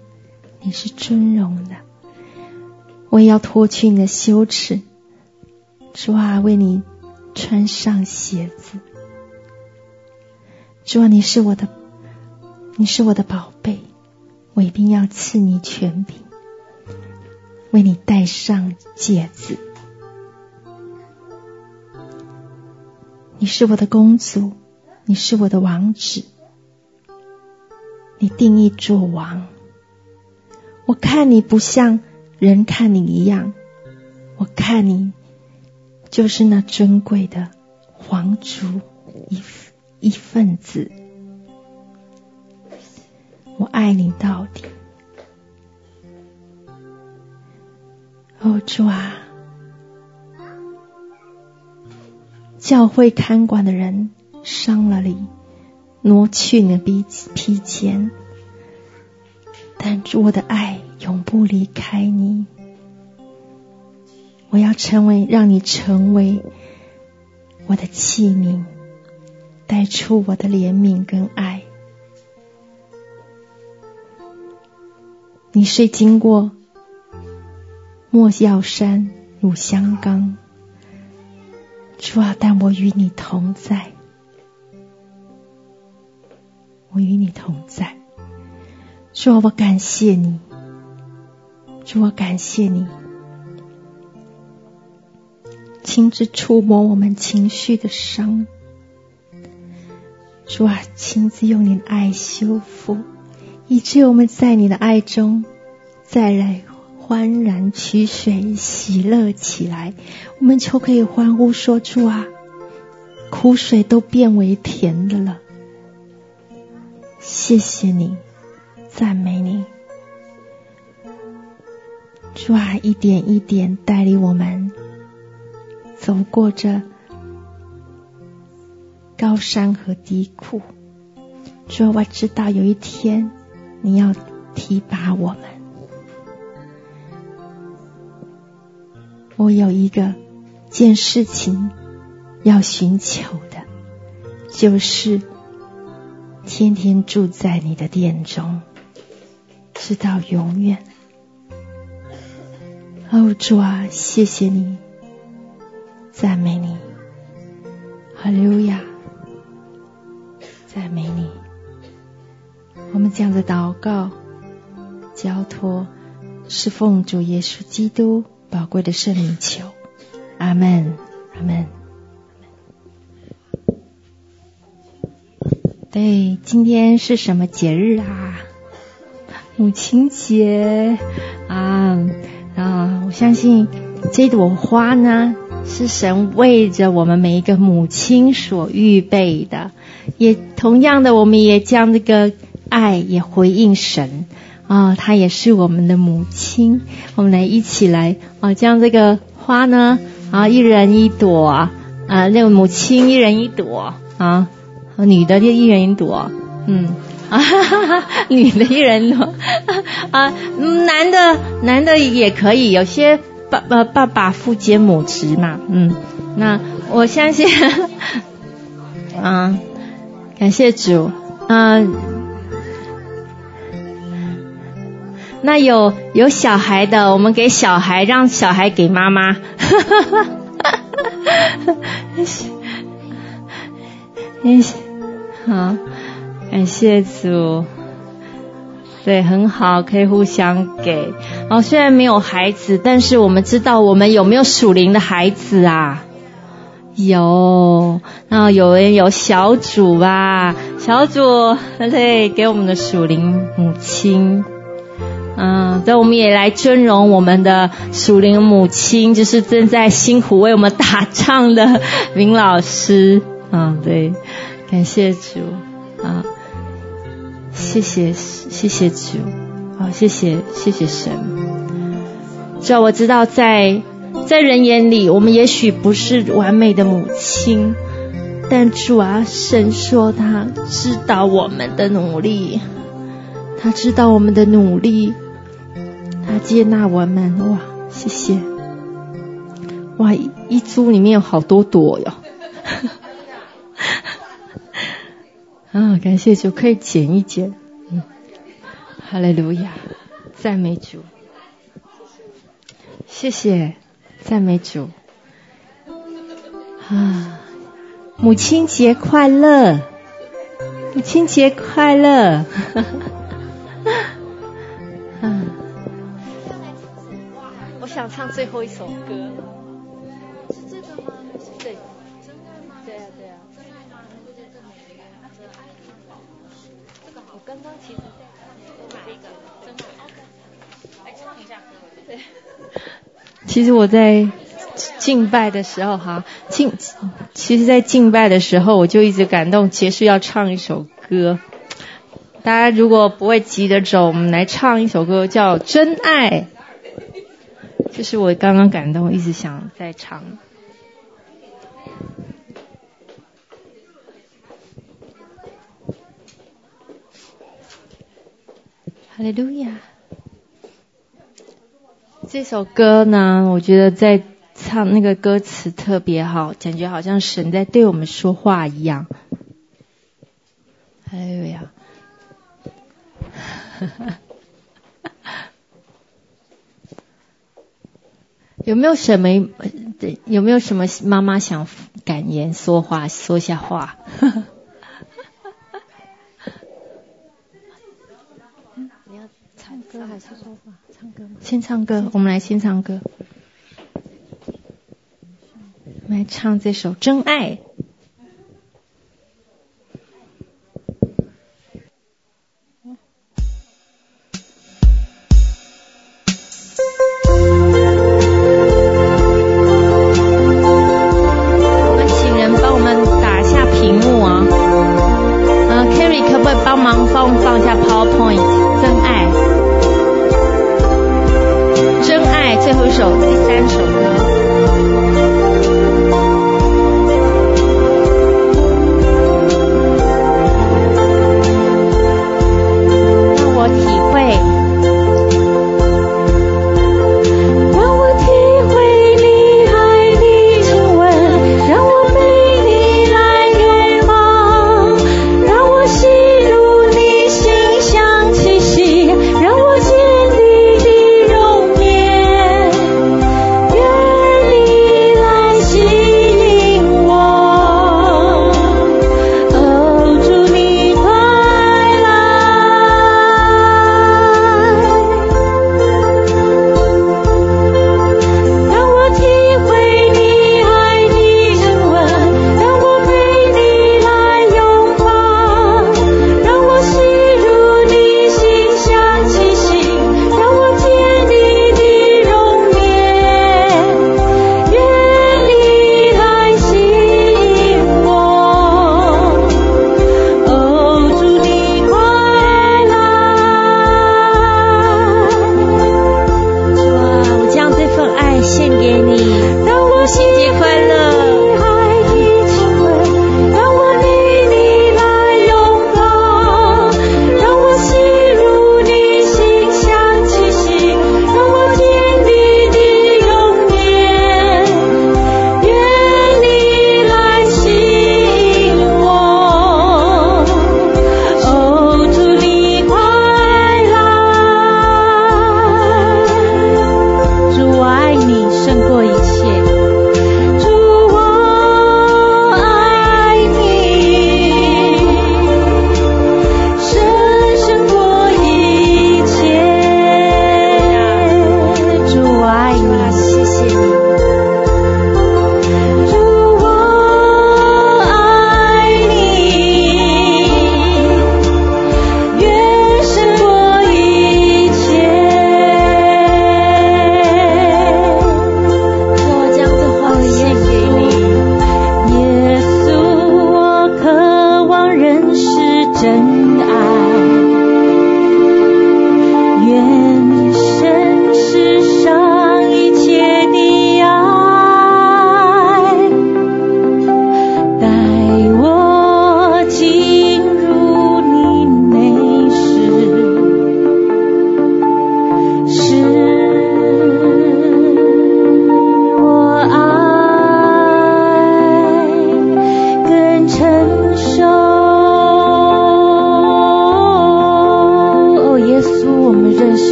你是尊荣的。我也要脱去你的羞耻，主啊，为你穿上鞋子。主啊，你是我的，你是我的宝贝，我一定要赐你权柄，为你戴上戒指。你是我的公主，你是我的王子，你定义做王。我看你不像人看你一样，我看你就是那尊贵的皇族一一份子，我爱你到底。哦，主啊，教会看管的人伤了你，挪去你的披披肩，但主，我的爱永不离开你。我要成为，让你成为我的器皿。带出我的怜悯跟爱。你虽经过莫药山、乳香冈，主啊，但我与你同在，我与你同在。主啊，我感谢你，主，我感谢你亲自触摸我们情绪的伤，主啊，亲自用你的爱修复，以致我们在你的爱中再来欢然取水，喜乐起来。我们就可以欢呼说：“主啊，苦水都变为甜的了。”谢谢你，赞美你。主啊，一点一点带领我们走过这高山和低谷。主啊，我知道有一天你要提拔我们。我有一个件事情要寻求的，就是天天住在你的殿中，直到永远。哦，主啊，谢谢你，赞美你，哈利路亚，赞美你。我们讲的祷告、交托，是奉主耶稣基督宝贵的圣名求，阿门，阿门。对，今天是什么节日啊？母亲节啊。啊，我相信这朵花呢，是神为着我们每一个母亲所预备的。也同样的，我们也将这个爱也回应神啊，她也是我们的母亲。我们来一起来啊，将这个花呢啊，一人一朵啊，那个母亲一人一朵啊，女的就一人一朵，嗯。啊哈哈，(laughs) 女的一人朵 (laughs) 啊，男的男的也可以，有些爸爸爸爸父兼母职嘛，嗯，那我相信，(laughs) 啊，感谢主，啊，那有有小孩的，我们给小孩，让小孩给妈妈，哈哈哈哈哈，谢谢，好。感谢主，对，很好，可以互相给。哦，虽然没有孩子，但是我们知道我们有没有属灵的孩子啊？有，那有人有小组吧？小组，对，给我们的属灵母亲。嗯，对，我们也来尊荣我们的属灵母亲，就是正在辛苦为我们打仗的林老师。(laughs) 嗯，对，感谢主，啊。谢谢，谢谢主，好，谢谢，谢谢神。只要我知道在，在在人眼里，我们也许不是完美的母亲，但主啊，神说他知道我们的努力，他知道我们的努力，他接纳我们。哇，谢谢。哇，一株里面有好多朵哟。(laughs) 啊，感谢主，可以剪一剪。嗯，哈利路亚，赞美主，谢谢，赞美主。啊，母亲节快乐，母亲节快乐。嗯，我想唱最后一首歌。是这个吗？对，对啊对啊。这个我刚刚其实在哪一个？真的来唱一下歌。对，其实我在敬拜的时候，哈，敬，其实，在敬拜的时候，我就一直感动，结束要唱一首歌。大家如果不会急着走，我们来唱一首歌，叫《真爱》。这是我刚刚感动，一直想再唱。哈利路亚！这首歌呢，我觉得在唱那个歌词特别好，感觉好像神在对我们说话一样。哈利路亚！有没有什么？有没有什么妈妈想感言说话？说下话。先唱歌，我们来先唱歌，我们来唱这首《真爱》。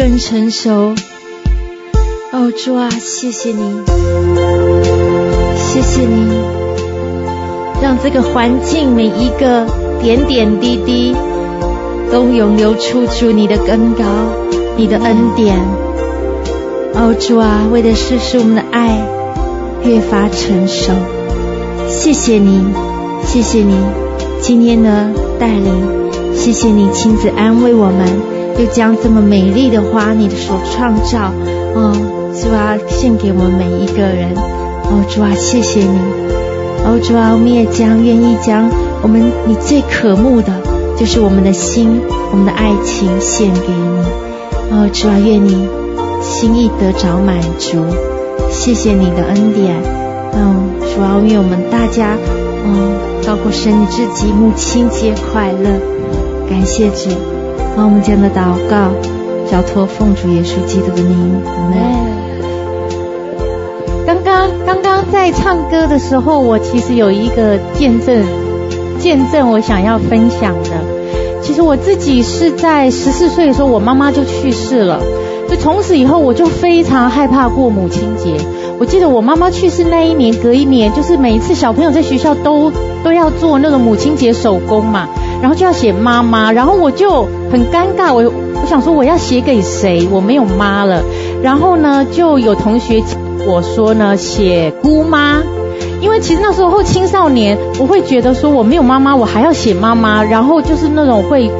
更成熟，哦，主啊，谢谢你，谢谢你，让这个环境每一个点点滴滴都涌流出主你的恩膏，你的恩典。哦，主啊，为的是使我们的爱越发成熟。谢谢你，谢谢你今天的带领，谢谢你亲自安慰我们。就将这么美丽的花，你的所创造，哦，主啊，献给我们每一个人，哦，主啊，谢谢你，哦，主啊，我们也将愿意将我们你最渴慕的，就是我们的心，我们的爱情献给你，哦，主啊，愿你心意得着满足，谢谢你的恩典，嗯，主要愿我们大家，嗯，包括生你自己母亲节快乐，感谢主，帮我们这样的祷告，交托奉主耶稣基督的名，阿门。刚刚刚刚在唱歌的时候，我其实有一个见证，见证我想要分享的。其实我自己是在十四岁的时候，我妈妈就去世了，就从此以后我就非常害怕过母亲节。我记得我妈妈去世那一年，隔一年就是每一次小朋友在学校都都要做那个母亲节手工嘛，然后就要写妈妈，然后我就很尴尬，我我想说我要写给谁？我没有妈了。然后呢，就有同学我说呢，写姑妈，因为其实那时候青少年，我会觉得说我没有妈妈，我还要写妈妈，然后就是那种会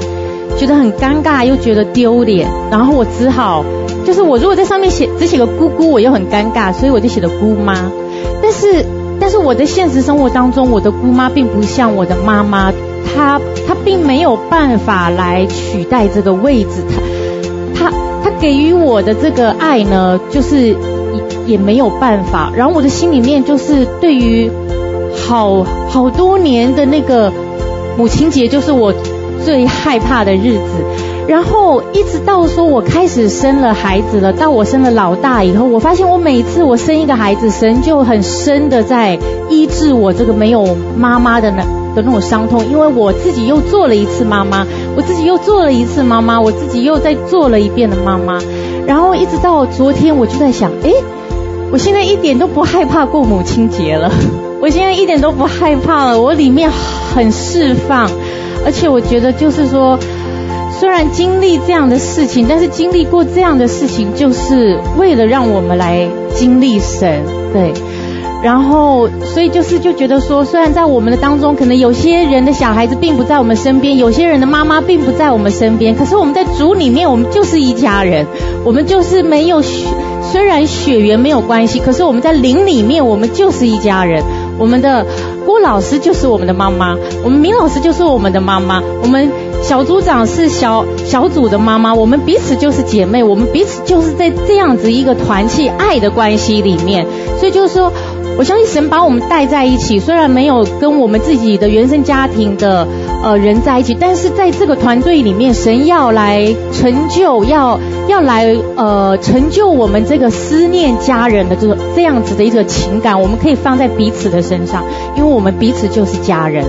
觉得很尴尬，又觉得丢脸，然后我只好。就是我如果在上面写只写个姑姑，我又很尴尬，所以我就写了姑妈。但是，但是我的现实生活当中，我的姑妈并不像我的妈妈，他他并没有办法来取代这个位置。他他他给予我的这个爱呢，就是也没有办法。然后我的心里面就是对于好好多年的那个母亲节，就是我最害怕的日子。然后一直到说我开始生了孩子了，到我生了老大以后，我发现我每次我生一个孩子，神就很深的在医治我这个没有妈妈的那的那种伤痛，因为我自己又做了一次妈妈，我自己又做了一次妈妈，我自己又再做了一遍的妈妈，然后一直到昨天，我就在想，诶，我现在一点都不害怕过母亲节了，我现在一点都不害怕了，我里面很释放，而且我觉得就是说。虽然经历这样的事情，但是经历过这样的事情，就是为了让我们来经历神，对。然后，所以就是就觉得说，虽然在我们的当中，可能有些人的小孩子并不在我们身边，有些人的妈妈并不在我们身边，可是我们在主里面，我们就是一家人，我们就是没有血，虽然血缘没有关系，可是我们在灵里面，我们就是一家人。我们的郭老师就是我们的妈妈，我们明老师就是我们的妈妈，我们。小组长是小小组的妈妈，我们彼此就是姐妹，我们彼此就是在这样子一个团契爱的关系里面，所以就是说，我相信神把我们带在一起，虽然没有跟我们自己的原生家庭的呃人在一起，但是在这个团队里面，神要来成就，要要来呃成就我们这个思念家人的这个这样子的一个情感，我们可以放在彼此的身上，因为我们彼此就是家人，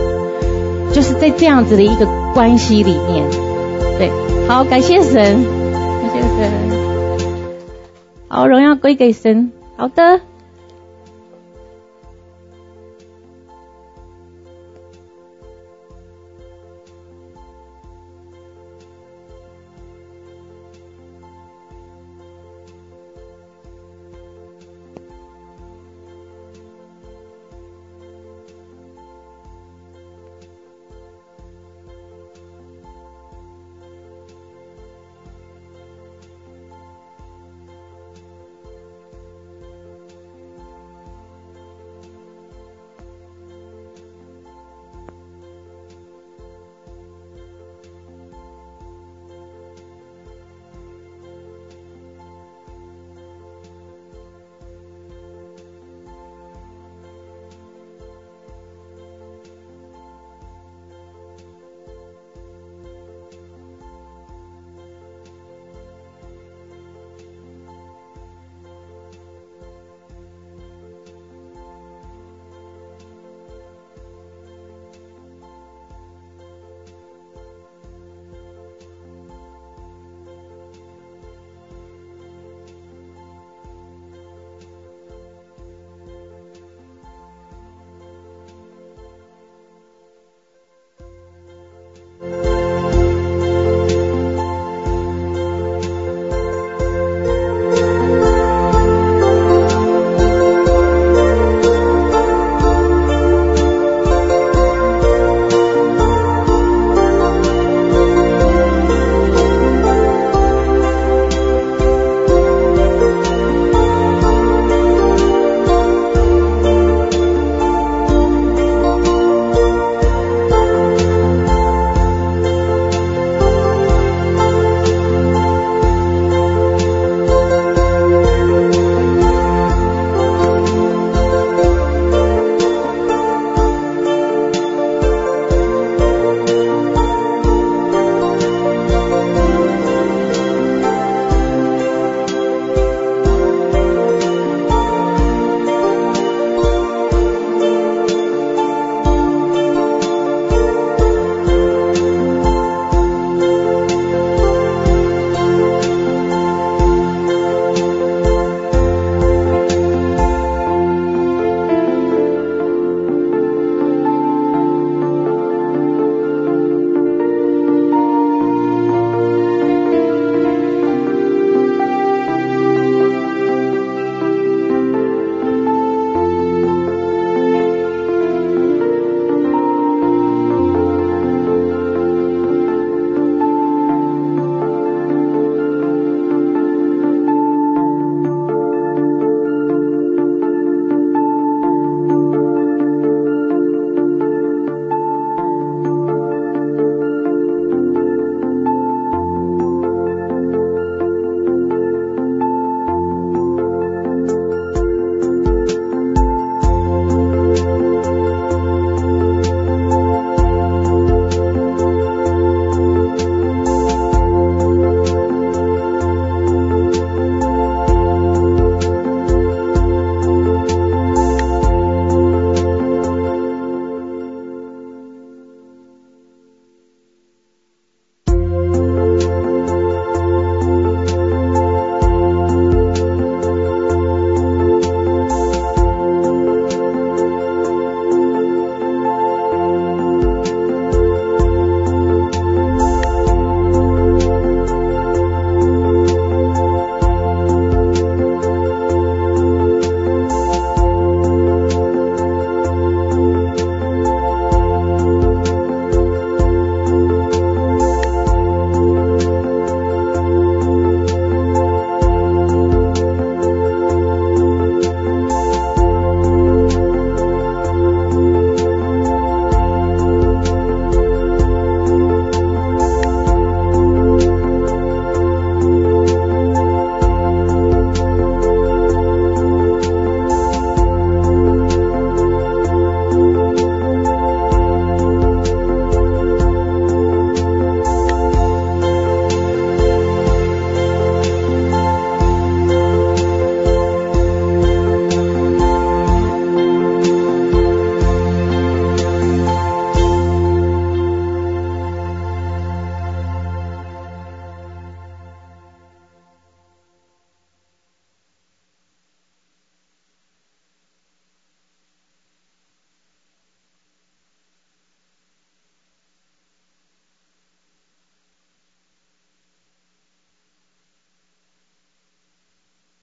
就是在这样子的一个。关系里面，对，好，感谢神，感谢神，好，荣耀归给神，好的。